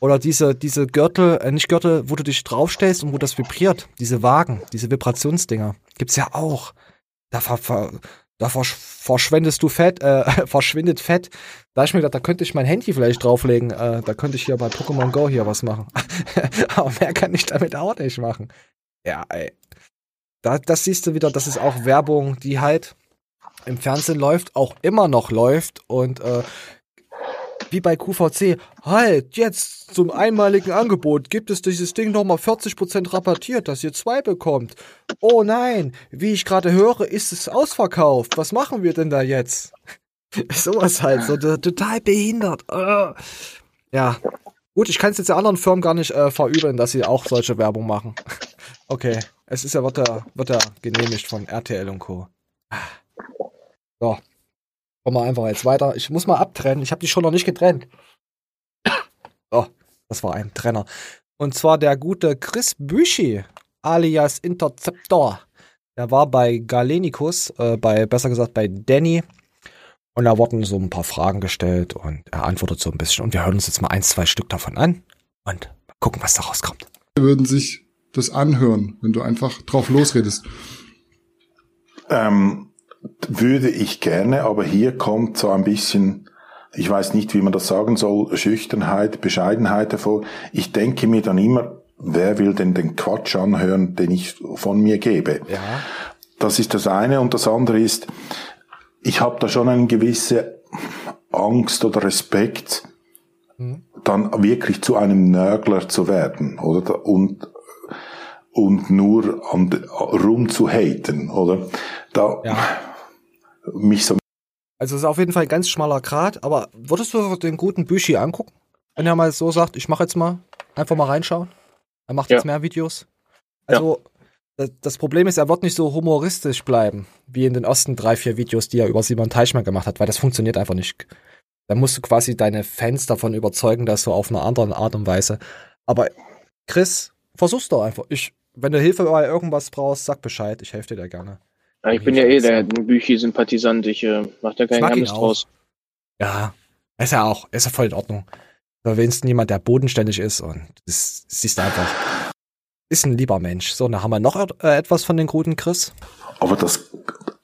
Oder diese, diese Gürtel, äh, nicht Gürtel, wo du dich draufstellst und wo das vibriert. Diese Wagen, diese Vibrationsdinger. Gibt's ja auch. Da, ver, ver, da versch verschwendest du Fett, äh, verschwindet Fett. Da ich mir gedacht, da könnte ich mein Handy vielleicht drauflegen. Äh, da könnte ich hier bei Pokémon Go hier was machen. Aber mehr kann ich damit auch nicht machen. Ja, ey. Da, das siehst du wieder, das ist auch Werbung, die halt im Fernsehen läuft, auch immer noch läuft und äh, wie bei QVC, halt, jetzt zum einmaligen Angebot gibt es dieses Ding nochmal 40% rabattiert, dass ihr zwei bekommt. Oh nein, wie ich gerade höre, ist es ausverkauft. Was machen wir denn da jetzt? Sowas halt, so total behindert. Äh. Ja, gut, ich kann es jetzt der anderen Firmen gar nicht äh, verübeln, dass sie auch solche Werbung machen. Okay, es ist ja, wird ja, wird ja genehmigt von RTL und Co. So, kommen wir einfach jetzt weiter. Ich muss mal abtrennen. Ich habe die schon noch nicht getrennt. Oh, das war ein Trenner. Und zwar der gute Chris Büschi, alias Interceptor. Der war bei Galenicus, äh, bei, besser gesagt bei Danny. Und da wurden so ein paar Fragen gestellt und er antwortet so ein bisschen. Und wir hören uns jetzt mal ein, zwei Stück davon an und gucken, was da rauskommt. würden sich das anhören, wenn du einfach drauf losredest. Ähm, würde ich gerne, aber hier kommt so ein bisschen, ich weiß nicht, wie man das sagen soll, Schüchternheit, Bescheidenheit hervor. Ich denke mir dann immer, wer will denn den Quatsch anhören, den ich von mir gebe? Ja. Das ist das eine und das andere ist, ich habe da schon eine gewisse Angst oder Respekt, dann wirklich zu einem Nörgler zu werden, oder? Und und nur an, rum zu haten, oder? Da mich so Also es ist auf jeden Fall ein ganz schmaler Grat, aber würdest du den guten Büschi angucken? Wenn er mal so sagt, ich mache jetzt mal, einfach mal reinschauen. Er macht jetzt Ja. mehr Videos. Also das, das Problem ist, er wird nicht so humoristisch bleiben, wie in den ersten drei, vier Videos, die er über Simon Teichmann gemacht hat, weil das funktioniert einfach nicht. Da musst du quasi deine Fans davon überzeugen, dass du auf eine andere Art und Weise. Aber Chris, versuch's doch einfach. Ich, wenn du Hilfe bei irgendwas brauchst, sag Bescheid, ich helfe dir da gerne. Ja, ich bin ja eh der Büchi-Sympathisant, ich äh, mach da Ich kein mag ihn Geheimnis auch. draus. Ja, ist ja auch, ist ja voll in Ordnung. Da wenigstens jemand, der bodenständig ist und das siehst du einfach. Ist ein lieber Mensch. So, dann haben wir noch äh, etwas von den guten Chris. Aber das,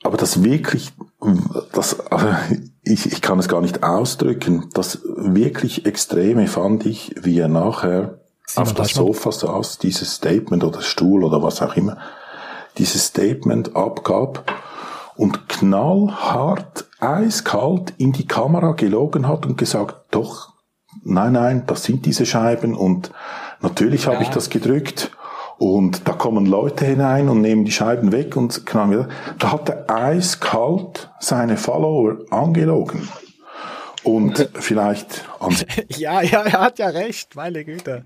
aber das wirklich, das, aber ich, ich kann es gar nicht ausdrücken. Das wirklich Extreme fand ich, wie er nachher Simon auf das Deichmann? Sofa saß, dieses Statement oder Stuhl oder was auch immer, dieses Statement abgab und knallhart, eiskalt in die Kamera gelogen hat und gesagt, doch, nein, nein, das sind diese Scheiben und natürlich habe Ja. ich das gedrückt und da kommen Leute hinein und nehmen die Scheiben weg und knallen wieder. Da hat er eiskalt seine Follower angelogen. Und vielleicht ja, ja, er hat ja recht, meine Güte.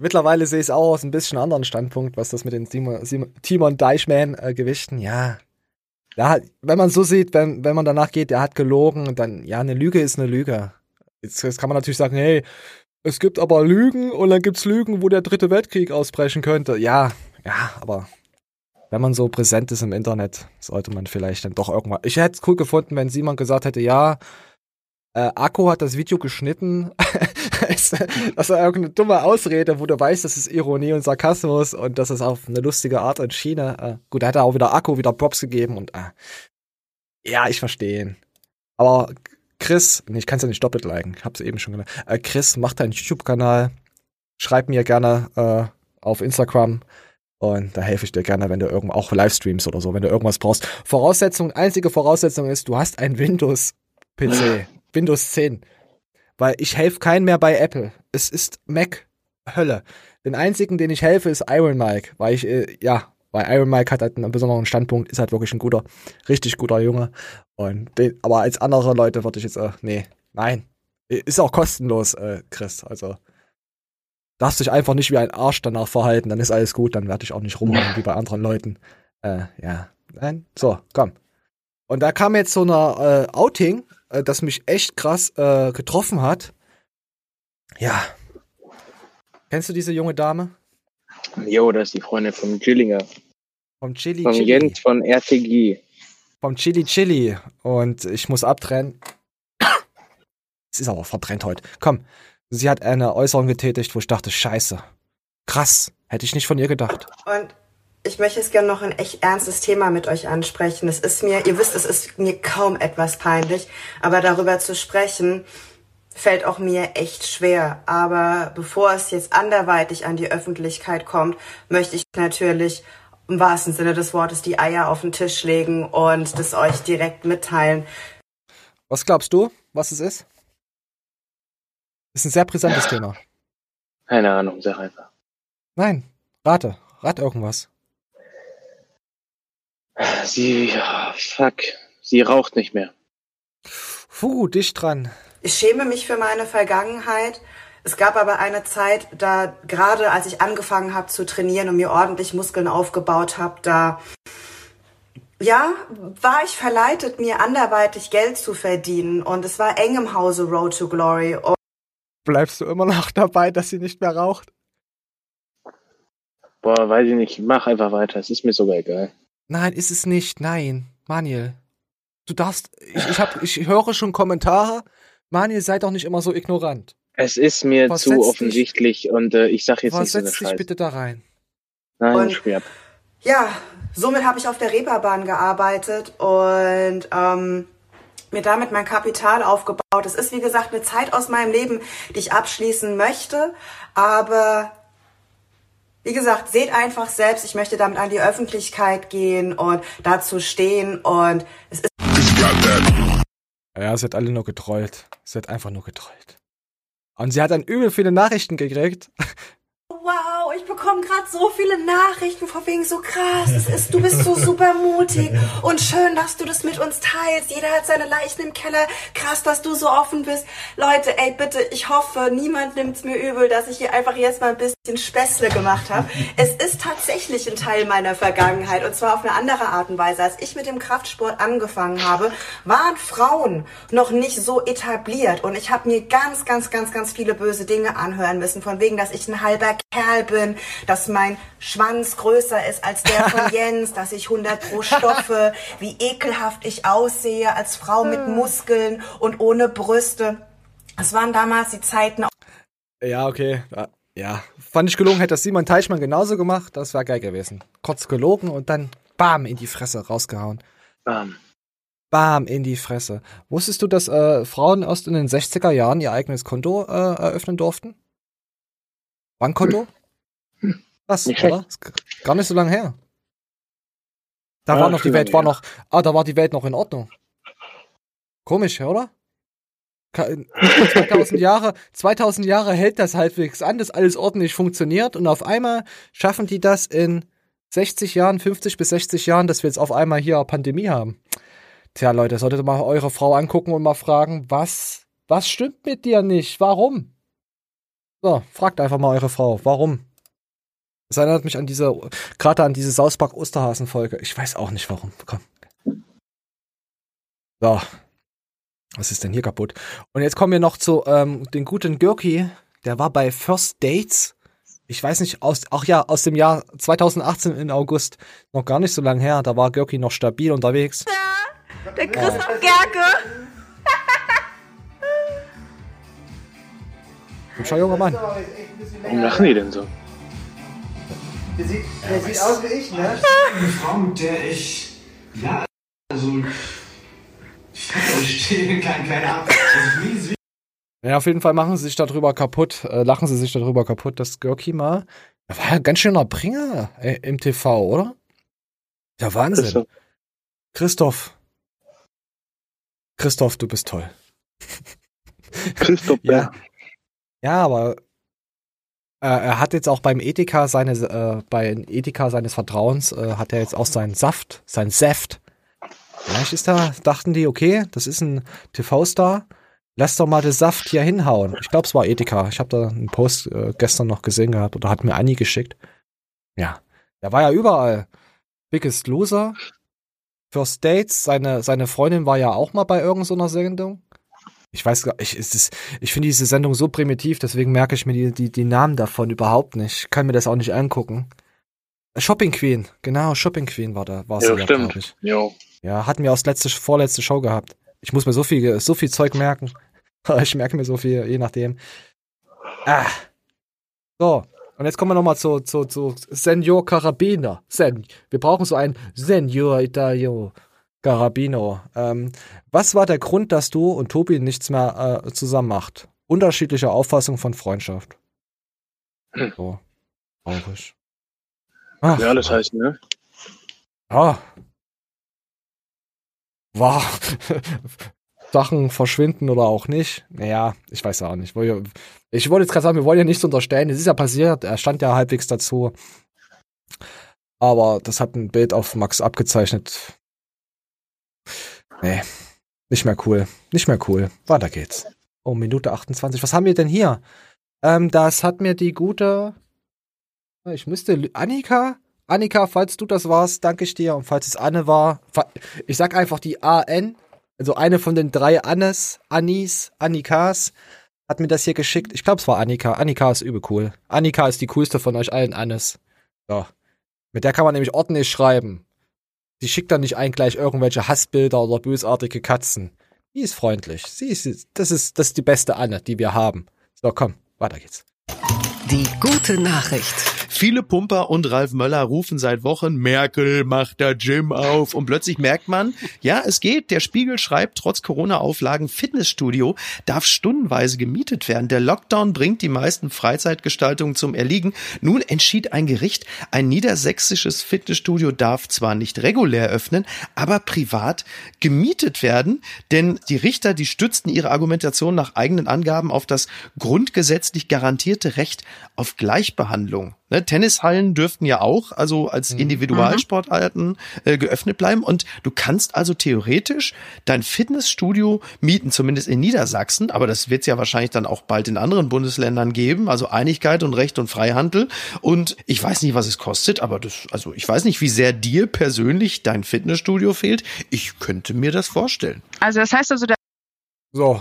Mittlerweile sehe ich es auch aus ein bisschen anderen Standpunkt, was das mit den Simon, Simon, Timon Deichmann äh, ja. Ja, hat- wenn man so sieht, wenn, wenn man danach geht, der hat gelogen, dann, ja, eine Lüge ist eine Lüge. Jetzt, jetzt kann man natürlich sagen, hey, es gibt aber Lügen und dann gibt's Lügen, wo der dritte Weltkrieg ausbrechen könnte. Ja, ja, aber wenn man so präsent ist im Internet, sollte man vielleicht dann doch irgendwann. Ich hätte es cool gefunden, wenn Simon gesagt hätte, ja, äh, Akku hat das Video geschnitten. das ist irgendeine dumme Ausrede, wo du weißt, das ist Ironie und Sarkasmus und das ist auf eine lustige Art und Schiene. Äh, gut, da hat er auch wieder Akku wieder Props gegeben und äh, ja, ich verstehe ihn. Aber Chris, nee, ich kann es ja nicht doppelt liken, ich hab's eben schon genannt. Äh, Chris, mach deinen YouTube-Kanal, schreib mir gerne äh, auf Instagram und da helfe ich dir gerne, wenn du irgendwo auch Livestreams oder so, wenn du irgendwas brauchst. Voraussetzung, einzige Voraussetzung ist, du hast ein Windows-PC, Windows 10. Weil ich helfe keinen mehr bei Apple. Es ist Mac Hölle. Den einzigen, den ich helfe, ist Iron Mike, weil ich, äh, ja, weil Iron Mike hat halt einen besonderen Standpunkt, ist halt wirklich ein guter, richtig guter Junge. Und den, aber als andere Leute würde ich jetzt, äh, nee, nein. Ist auch kostenlos, äh, Chris. Also darfst dich einfach nicht wie ein Arsch danach verhalten, dann ist alles gut, dann werde ich auch nicht rumrennen wie bei anderen Leuten. Äh, ja. Nein. So, komm. Und da kam jetzt so eine äh, Outing, äh, das mich echt krass äh, getroffen hat. Ja. Kennst du diese junge Dame? Jo, das ist die Freundin von Gillinger. Vom Chili Von Chili. Jens von RTG. Vom Chili Chili. Und ich muss abtrennen. Es ist aber verbrennt heute. Komm. Sie hat eine Äußerung getätigt, wo ich dachte, scheiße. Krass. Hätte ich nicht von ihr gedacht. Und ich möchte jetzt gerne noch ein echt ernstes Thema mit euch ansprechen. Es ist mir, ihr wisst, es ist mir kaum etwas peinlich, aber darüber zu sprechen, fällt auch mir echt schwer. Aber bevor es jetzt anderweitig an die Öffentlichkeit kommt, möchte ich natürlich im wahrsten Sinne des Wortes die Eier auf den Tisch legen und das euch direkt mitteilen. Was glaubst du, was es ist? Ist ein sehr brisantes Thema. Keine Ahnung, sag einfach. Nein, rate. Rat irgendwas. Sie, ja, fuck, sie raucht nicht mehr. Puh, dicht dran. Ich schäme mich für meine Vergangenheit. Es gab aber eine Zeit, da gerade als ich angefangen habe zu trainieren und mir ordentlich Muskeln aufgebaut habe, da ja, war ich verleitet, mir anderweitig Geld zu verdienen und es war eng im Hause Road to Glory. Und Bleibst du immer noch dabei, dass sie nicht mehr raucht? Boah, weiß ich nicht, mach einfach weiter, es ist mir sogar egal. Nein, ist es nicht. Nein, Manuel. Du darfst. Ich, ich, hab, ich höre schon Kommentare. Manuel, sei doch nicht immer so ignorant. Es ist mir Versetz zu dich- offensichtlich und äh, ich sag jetzt nicht so eine Versetz dich bitte da rein. Nein, Und- ab. ja, somit habe ich auf der Reeperbahn gearbeitet und ähm, mir damit mein Kapital aufgebaut. Es ist, wie gesagt, eine Zeit aus meinem Leben, die ich abschließen möchte, aber wie gesagt, seht einfach selbst, ich möchte damit an die Öffentlichkeit gehen und dazu stehen und es ist Ja, sie hat alle nur getrollt. Sie hat einfach nur getrollt. Und sie hat dann übel viele Nachrichten gekriegt. Wow, ich bekomme gerade so viele Nachrichten von wegen so krass. Es ist, du bist so super mutig und schön, dass du das mit uns teilst. Jeder hat seine Leichen im Keller. Krass, dass du so offen bist. Leute, ey, bitte, ich hoffe, niemand nimmt's mir übel, dass ich hier einfach jetzt mal ein bisschen Späßle gemacht habe. Es ist tatsächlich ein Teil meiner Vergangenheit und zwar auf eine andere Art und Weise. Als ich mit dem Kraftsport angefangen habe, waren Frauen noch nicht so etabliert und ich habe mir ganz, ganz, ganz, ganz viele böse Dinge anhören müssen, von wegen, dass ich ein halber Kerl bin, dass mein Schwanz größer ist als der von Jens, dass ich 100 pro Stoffe, wie ekelhaft ich aussehe als Frau mit Muskeln und ohne Brüste. Es waren damals die Zeiten, Ja, okay. Ja, Ja. Fand ich gelogen, hätte das Simon Teichmann genauso gemacht. Das wäre geil gewesen. Kurz gelogen und dann bam in die Fresse rausgehauen. Bam. Bam in die Fresse. Wusstest du, dass äh, Frauen erst in den 60er Jahren ihr eigenes Konto äh, eröffnen durften? Bankkonto? Was, Nicht oder? Gar nicht so lange her. Da Ah, war noch die Welt, war noch, ah, da war die Welt noch in Ordnung. Komisch, oder? Ka- in 2000 Jahre, 2000 Jahre hält das halbwegs an, dass alles ordentlich funktioniert und auf einmal schaffen die das in 60 Jahren, 50 bis 60 Jahren, dass wir jetzt auf einmal hier Pandemie haben. Tja, Leute, solltet ihr mal eure Frau angucken und mal fragen, was, was stimmt mit dir nicht? Warum? So, fragt einfach mal eure Frau, warum? Das erinnert mich an diese, gerade an diese South Park Osterhasen Folge. Ich weiß auch nicht warum. Komm. So. Was ist denn hier kaputt? Und jetzt kommen wir noch zu ähm, den guten Görki. Der war bei First Dates. Ich weiß nicht, aus, ach ja, aus dem Jahr 2018 in August. Noch gar nicht so lange her. Da war Görki noch stabil unterwegs. der Christoph Gerke. Hübscher junger Mann. Warum lachen die denn so? Der sieht, der sieht aus wie ich, ne? Eine Frau, mit der ich, ja, also, ich stehe kein, keine Ahnung. Also, Ja, auf jeden Fall machen sie sich darüber kaputt, äh, lachen sie sich darüber kaputt, dass Görki mal, er war ja ein ganz schöner Bringer äh, im TV, oder? Ja, Wahnsinn. Christoph. Christoph. Christoph, du bist toll. Christoph, ja. Ja, aber er hat jetzt auch beim Ethika seine, äh, bei Ethika seines Vertrauens, äh, hat er jetzt auch seinen Saft, seinen Saft. Vielleicht ist da, dachten die, okay, das ist ein TV-Star, lass doch mal den Saft hier hinhauen. Ich glaube, es war Ethika. Ich habe da einen Post äh, gestern noch gesehen gehabt oder hat mir Anni geschickt. Ja, der war ja überall. Biggest Loser, First Dates, seine, seine Freundin war ja auch mal bei irgendeiner Sendung. Ich weiß gar ich, es ist, ich finde diese Sendung so primitiv, deswegen merke ich mir die, die, die Namen davon überhaupt nicht. Ich kann mir das auch nicht angucken. Shopping Queen, genau, Shopping Queen war da, war es Ja, glaube ich. Jo. Ja, hatten wir aus letzte, vorletzte Show gehabt. Ich muss mir so viel, so viel Zeug merken. Ich merke mir so viel, je nachdem. Ah. So. Und jetzt kommen wir nochmal zu, zu, zu Senor Carabiner. Sen. Wir brauchen so einen Senor Italio Carabino. Ähm, was war der Grund, dass du und Tobi nichts mehr äh, zusammen macht? Unterschiedliche Auffassung von Freundschaft. So. Traurig. Ach, Ja, alles heißt, ne? ja. War. Sachen verschwinden oder auch nicht. Naja, ich weiß ja auch nicht. Ich wollte jetzt gerade sagen, wir wollen ja nichts unterstellen. Es ist ja passiert, er stand ja halbwegs dazu. Aber das hat ein Bild auf Max abgezeichnet. Nee, nicht mehr cool. Nicht mehr cool. Weiter geht's. Oh, Minute 28. Was haben wir denn hier? Ähm, das hat mir die gute. Ich müsste. Annika? Annika, falls du das warst, danke ich dir. Und falls es Anne war, ich sag einfach die AN, also eine von den drei Annes, Annis, Annikas, hat mir das hier geschickt. Ich glaube, es war Annika. Annika ist übel cool. Annika ist die coolste von euch allen Annes. So. Mit der kann man nämlich ordentlich schreiben. Die schickt dann nicht ein gleich irgendwelche Hassbilder oder bösartige Katzen. Die ist freundlich. Sie ist, das ist, das ist die beste Anne, die wir haben. So, komm, weiter geht's. Die gute Nachricht. Viele Pumper und Ralf Möller rufen seit Wochen, Merkel macht der Gym auf. Und plötzlich merkt man, ja, es geht. Der Spiegel schreibt, trotz Corona-Auflagen, Fitnessstudio darf stundenweise gemietet werden. Der Lockdown bringt die meisten Freizeitgestaltungen zum Erliegen. Nun entschied ein Gericht, ein niedersächsisches Fitnessstudio darf zwar nicht regulär öffnen, aber privat gemietet werden. Denn die Richter, die stützten ihre Argumentation nach eigenen Angaben auf das grundgesetzlich garantierte Recht auf Gleichbehandlung. Ne, Tennishallen dürften ja auch, also als Individualsportarten äh, geöffnet bleiben. Und du kannst also theoretisch dein Fitnessstudio mieten, zumindest in Niedersachsen. Aber das wird es ja wahrscheinlich dann auch bald in anderen Bundesländern geben. Also Einigkeit und Recht und Freihandel. Und ich weiß nicht, was es kostet, aber das, also ich weiß nicht, wie sehr dir persönlich dein Fitnessstudio fehlt. Ich könnte mir das vorstellen. Also das heißt also, der So,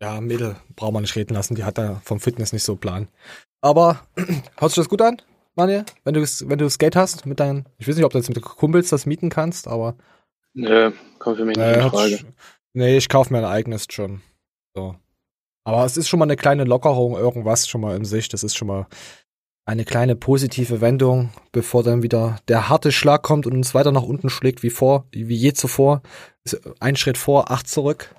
ja, Mädel, braucht man nicht reden lassen, die hat da vom Fitness nicht so Plan. Aber, hört sich das gut an, Manuel? Wenn du, wenn du Skate hast mit deinen, ich weiß nicht, ob du jetzt mit Kumpels das mieten kannst, aber. Nö, kommt für mich nicht Äh, in Frage. sch- nee, ich kaufe mir ein eigenes schon. So. Aber es ist schon mal eine kleine Lockerung, irgendwas schon mal in sich. Das ist schon mal eine kleine positive Wendung, bevor dann wieder der harte Schlag kommt und uns weiter nach unten schlägt wie vor, wie je zuvor. Ein Schritt vor, acht zurück.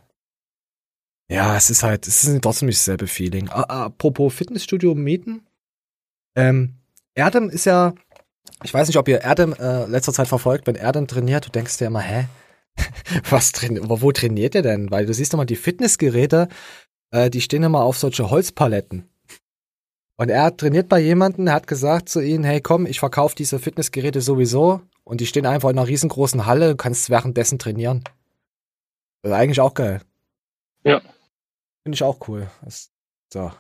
Ja, es ist halt, es ist trotzdem nicht dasselbe Feeling. Apropos Fitnessstudio mieten. Ähm, Erdem ist ja, ich weiß nicht, ob ihr Erdem äh, letzter Zeit verfolgt, wenn Erdem trainiert, du denkst dir immer, hä? Was trainiert, wo trainiert ihr denn? Weil du siehst immer die Fitnessgeräte, äh, die stehen immer auf solche Holzpaletten. Und er trainiert bei jemandem, er hat gesagt zu ihnen, hey komm, ich verkaufe diese Fitnessgeräte sowieso und die stehen einfach in einer riesengroßen Halle, du kannst währenddessen trainieren. Das ist eigentlich auch geil. Ja. Finde ich auch cool. Das, so.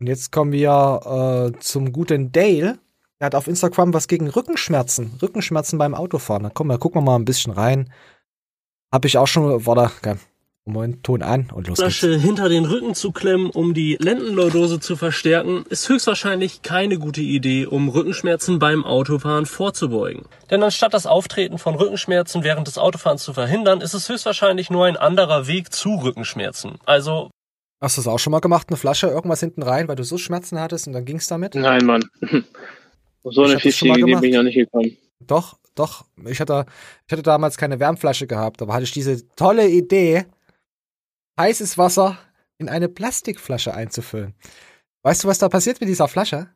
Und jetzt kommen wir äh, zum guten Dale. Er hat auf Instagram was gegen Rückenschmerzen. Rückenschmerzen beim Autofahren. Dann komm, da gucken wir mal ein bisschen rein. Hab ich auch schon, warte, okay. Moment, Ton an und los geht's. Flasche hinter den Rücken zu klemmen, um die Lendenlordose zu verstärken, ist höchstwahrscheinlich keine gute Idee, um Rückenschmerzen beim Autofahren vorzubeugen. Denn anstatt das Auftreten von Rückenschmerzen während des Autofahrens zu verhindern, ist es höchstwahrscheinlich nur ein anderer Weg zu Rückenschmerzen. Also Hast du das auch schon mal gemacht? Eine Flasche, irgendwas hinten rein, weil du so Schmerzen hattest und dann ging's damit? Nein, Mann. So eine gemacht. bin ich noch nicht gekommen. Doch, doch. Ich hatte, ich hatte damals keine Wärmflasche gehabt, aber hatte ich diese tolle Idee, heißes Wasser in eine Plastikflasche einzufüllen. Weißt du, was da passiert mit dieser Flasche?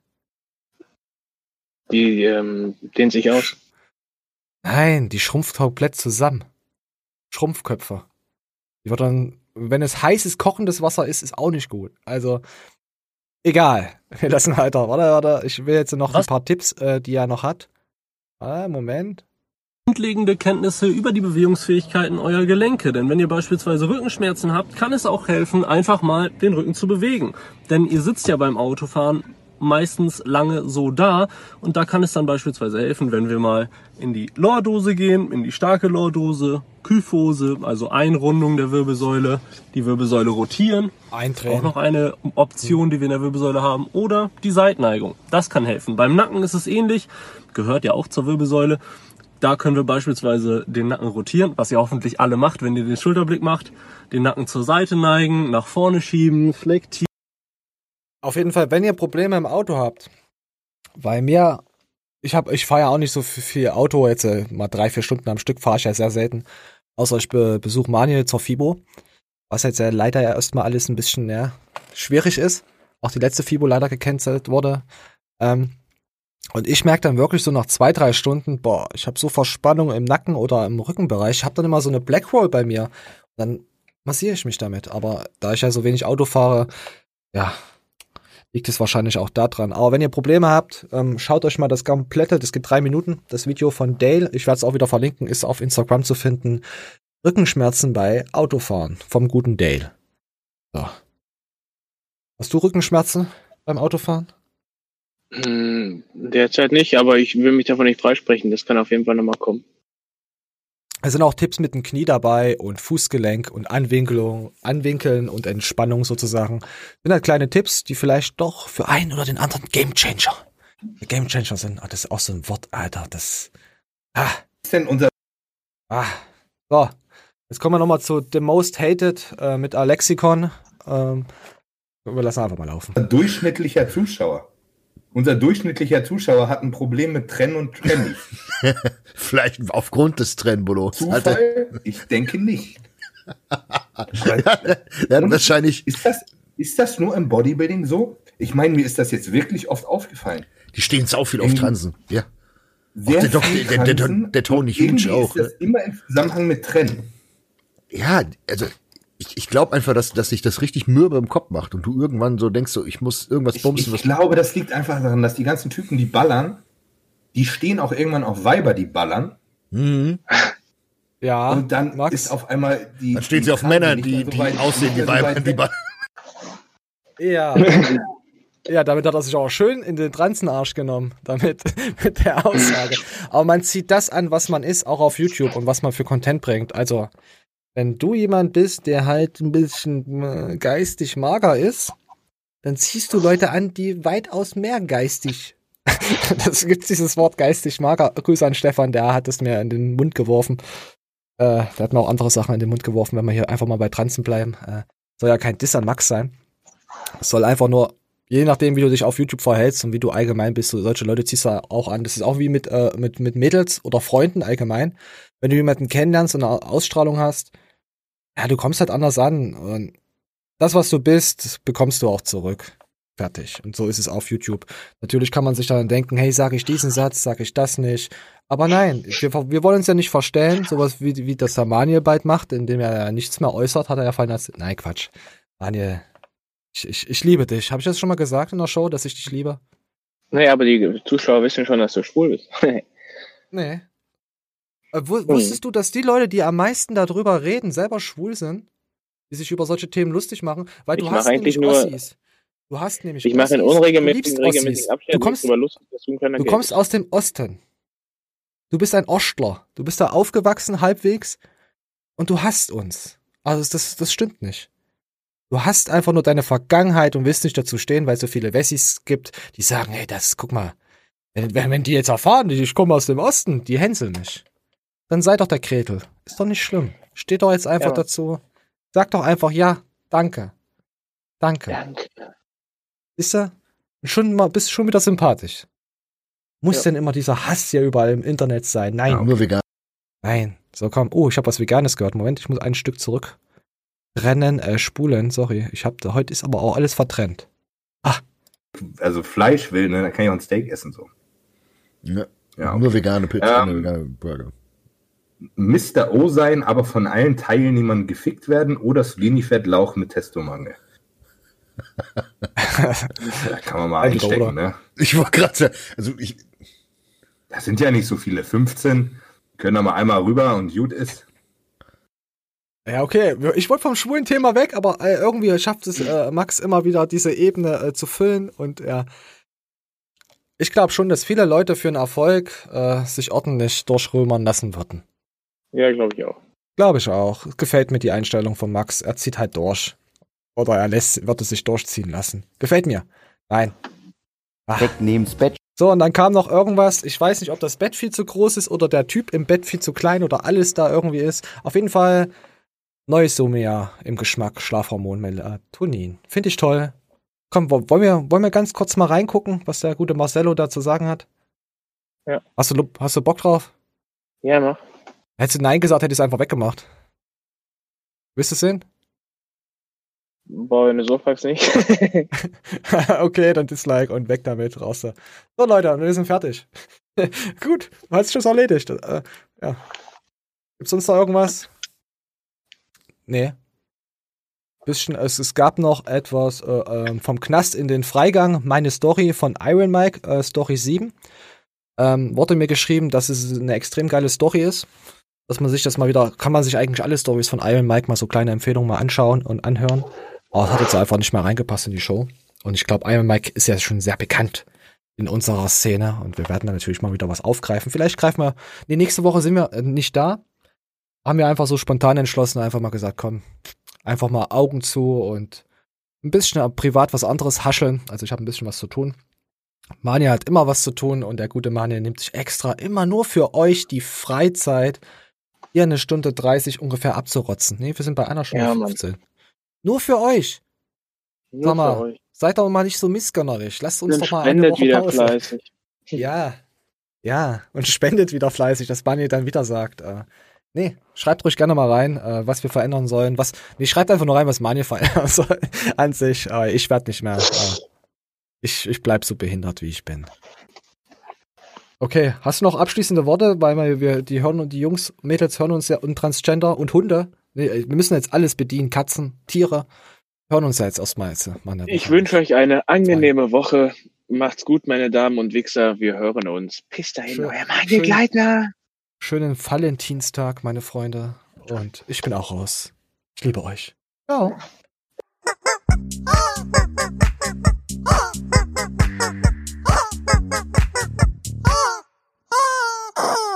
Die ähm, dehnt sich aus. Nein, die schrumpft komplett zusammen. Schrumpfköpfe. Die wird dann, wenn es heißes, kochendes Wasser ist, ist auch nicht gut. Also, egal. Wir lassen weiter. Warte, warte. Ich will jetzt noch ein paar Tipps, äh, die er noch hat. Ah, Moment. grundlegende Kenntnisse über die Bewegungsfähigkeiten eurer Gelenke. Denn wenn ihr beispielsweise Rückenschmerzen habt, kann es auch helfen, einfach mal den Rücken zu bewegen. Denn ihr sitzt ja beim Autofahren meistens lange so da und da kann es dann beispielsweise helfen, wenn wir mal in die Lordose gehen, in die starke Lordose, Kyphose, also Einrundung der Wirbelsäule, die Wirbelsäule rotieren. Eindrehen. Auch noch eine Option, die wir in der Wirbelsäule haben. Oder die Seitneigung. Das kann helfen. Beim Nacken ist es ähnlich, gehört ja auch zur Wirbelsäule. Da können wir beispielsweise den Nacken rotieren, was ihr hoffentlich alle macht, wenn ihr den Schulterblick macht. Den Nacken zur Seite neigen, nach vorne schieben, flektieren. Auf jeden Fall, wenn ihr Probleme im Auto habt, weil mir, ich habe, ich fahre ja auch nicht so viel, Auto, jetzt äh, mal drei, vier Stunden am Stück fahre ich ja sehr selten. Außer ich be besuche Manuel zur FIBO, was jetzt ja leider ja erstmal alles ein bisschen ja, schwierig ist. Auch die letzte FIBO leider gecancelt wurde. Ähm, und ich merke dann wirklich so nach zwei, drei Stunden, boah, ich habe so Verspannung im Nacken oder im Rückenbereich. Ich habe dann immer so eine Black Roll bei mir. Dann massiere ich mich damit. Aber da ich ja so wenig Auto fahre, ja, liegt es wahrscheinlich auch daran. Aber wenn ihr Probleme habt, ähm, schaut euch mal das komplette, das geht drei Minuten, das Video von Dale, ich werde es auch wieder verlinken, ist auf Instagram zu finden. Rückenschmerzen bei Autofahren vom guten Dale. So. Hast du Rückenschmerzen beim Autofahren? Hm, Derzeit nicht, aber ich will mich davon nicht freisprechen. Das kann auf jeden Fall nochmal kommen. Es sind auch Tipps mit dem Knie dabei und Fußgelenk und Anwinkelung, Anwinkeln und Entspannung sozusagen. Sind halt kleine Tipps, die vielleicht doch für einen oder den anderen Gamechanger, Gamechanger sind. Ah, das ist auch so ein Wort, Alter. Das. Ah. Was ist denn unser. Ah. So. Jetzt kommen wir nochmal zu The Most Hated äh, mit Alexikon. Ähm, wir lassen einfach mal laufen. Durchschnittlicher Zuschauer. Unser durchschnittlicher Zuschauer hat ein Problem mit Trenn und Trennig. Vielleicht aufgrund des Trennbolos. Zufall? Ich denke nicht. ja, wahrscheinlich. Ist das, ist das nur im Bodybuilding so? Ich meine, mir ist das jetzt wirklich oft aufgefallen. Die stehen sau viel auf Transen. Ja. Sehr der, doch, viel der, der, der, der Tony Huge auch. Ist das immer im Zusammenhang mit Trennen. Ja, also ich, ich glaube einfach, dass, dass sich das richtig mürbe im Kopf macht und du irgendwann so denkst, so ich muss irgendwas bumsen. Ich was glaube, das liegt einfach daran, dass die ganzen Typen, die ballern, die stehen auch irgendwann auf Weiber, die ballern. Mhm. Ja. Und dann ist auf einmal die. Dann stehen die sie auf Transe Männer, die, so die aussehen wie mehr so Weiber, die weg. Ba- Ja. Ja, damit hat er sich auch schön in den Transenarsch genommen, damit, mit der Aussage. Aber man zieht das an, was man ist, auch auf YouTube und was man für Content bringt. Also, wenn du jemand bist, der halt ein bisschen äh, geistig mager ist, dann ziehst du Leute an, die weitaus mehr geistig. das gibt dieses Wort geistig mager. Grüße an Stefan, der hat es mir in den Mund geworfen. Äh, der hat mir auch andere Sachen in den Mund geworfen, wenn wir hier einfach mal bei Transen bleiben. Äh, soll ja kein Diss an Max sein. Soll einfach nur, je nachdem, wie du dich auf YouTube verhältst und wie du allgemein bist, so solche Leute ziehst du auch an. Das ist auch wie mit, äh, mit, mit Mädels oder Freunden allgemein. Wenn du jemanden kennenlernst und eine Ausstrahlung hast, ja, du kommst halt anders an. Und das, was du bist, bekommst du auch zurück. Fertig. Und so ist es auf YouTube. Natürlich kann man sich dann denken, hey, sage ich diesen Satz, sage ich das nicht. Aber nein, wir, wir wollen uns ja nicht verstellen, sowas wie, wie das der Manuel bald macht, indem er ja nichts mehr äußert, hat er ja vorhin als, nein, Quatsch. Manuel, ich, ich, ich liebe dich. Habe ich das schon mal gesagt in der Show, dass ich dich liebe? Naja, aber die Zuschauer wissen schon, dass du schwul bist. Nee. Äh, wu- Wusstest du, dass die Leute, die am meisten darüber reden, selber schwul sind? Die sich über solche Themen lustig machen? Weil du Ich hast mach eigentlich nämlich nur- Ossis. Du hast nämlich Ich mache in unregelmäßigen Du regelmäßigen. Abständen Du kommst, lustig, du du kommst aus dem Osten. Du bist ein Ostler. Du bist da aufgewachsen halbwegs und du hasst uns. Also das, das stimmt nicht. Du hast einfach nur deine Vergangenheit und willst nicht dazu stehen, weil es so viele Wessis gibt, die sagen, hey, das, guck mal, wenn, wenn, die jetzt erfahren, die- ich komme aus dem Osten, die hänseln mich. Dann sei doch der Kretel. Ist doch nicht schlimm. Steht doch jetzt einfach Ja. dazu. Sag doch einfach, ja, danke. Danke. Danke. Ist er? Schon mal, bist schon wieder sympathisch. Muss Ja. denn immer dieser Hass hier überall im Internet sein? Nein. Ja, nur vegan. Nein. So, komm. Oh, ich habe was Veganes gehört. Moment, ich muss ein Stück zurück. Trennen, äh, spulen. Sorry. Ich hab, da- heute ist aber auch alles vertrennt. Also Fleisch will, ne, dann kann ich auch ein Steak essen so. Ja. Ja, Nur vegane Pizza, Ähm, nur vegane Burger. Mr. O sein, aber von allen Teilnehmern gefickt werden oder Skinny-Fett-Lauch mit Testomangel. da kann man mal Entweder einstecken, ne? Ich wollte gerade sagen, also ich. Das sind ja nicht so viele, 15. Können da mal einmal rüber und gut ist. Ja, okay. Ich wollte vom schwulen Thema weg, aber äh, irgendwie schafft es äh, Max immer wieder, diese Ebene äh, zu füllen. Und ja, ich glaube schon, dass viele Leute für einen Erfolg äh, sich ordentlich durchrömern lassen würden. Ja, glaube ich auch. Glaube ich auch. Gefällt mir die Einstellung von Max. Er zieht halt durch. Oder er lässt, wird es sich durchziehen lassen. Gefällt mir. Nein. Ach. Weg neben's Bett. So, und dann kam noch irgendwas. Ich weiß nicht, ob das Bett viel zu groß ist oder der Typ im Bett viel zu klein oder alles da irgendwie ist. Auf jeden Fall neues Somia im Geschmack Schlafhormon Melatonin. Finde ich toll. Komm, wo- wollen wir, wollen wir ganz kurz mal reingucken, was der gute Marcello da zu sagen hat? Ja. Hast du, hast du Bock drauf? Ja, mach. Hättest du Nein gesagt, hätte ich es einfach weggemacht. Willst du es sehen? Boah, wenn du so fragst, nicht. okay, dann Dislike und weg damit, raus da. So, Leute, wir sind fertig. Gut, hat sich das erledigt. Äh, ja. Gibt's sonst noch irgendwas? Nee. Bisschen, es, es gab noch etwas äh, ähm, vom Knast in den Freigang, meine Story von Iron Mike, äh, Story 7. Ähm, wurde mir geschrieben, dass es eine extrem geile Story ist. Dass man sich das mal wieder, kann man sich eigentlich alle Stories von Iron Mike mal so kleine Empfehlungen mal anschauen und anhören. Aber es hat jetzt einfach nicht mehr reingepasst in die Show. Und ich glaube, Iron Mike ist ja schon sehr bekannt in unserer Szene und wir werden da natürlich mal wieder was aufgreifen. Vielleicht greifen wir, nee, nächste Woche sind wir äh, nicht da. Haben wir einfach so spontan entschlossen, einfach mal gesagt, komm, einfach mal Augen zu und ein bisschen privat was anderes hascheln. Also ich habe ein bisschen was zu tun. Mania hat immer was zu tun und der gute Mania nimmt sich extra immer nur für euch die Freizeit, hier eine Stunde 30 ungefähr abzurotzen. Nee, wir sind bei einer Stunde Ja, Mann. 15. Nur für euch. Nur Sag mal, für euch. seid doch mal nicht so missgönnerisch. Lasst uns Dann doch mal eine spendet Woche wieder Pause. fleißig. Ja. Ja, und spendet wieder fleißig, dass Bunny dann wieder sagt. Äh, nee, schreibt ruhig gerne mal rein, äh, was wir verändern sollen. Was, nee, schreibt einfach nur rein, was Mani verändern soll an sich. Äh, ich werde nicht mehr. Äh, ich, ich bleib so behindert, wie ich bin. Okay, hast du noch abschließende Worte? Weil wir, wir die hören und die Jungs, Mädels hören uns ja und Transgender und Hunde. Nee, wir müssen jetzt alles bedienen, Katzen, Tiere. Hören uns ja jetzt erstmal jetzt, äh, Ich wünsche euch eine angenehme Woche. Macht's gut, meine Damen und Wichser. Wir hören uns. Bis dahin, Schön- euer schön- Gleitner. Schönen Valentinstag, meine Freunde. Und ich bin auch raus. Ich liebe euch. Ciao. Oh!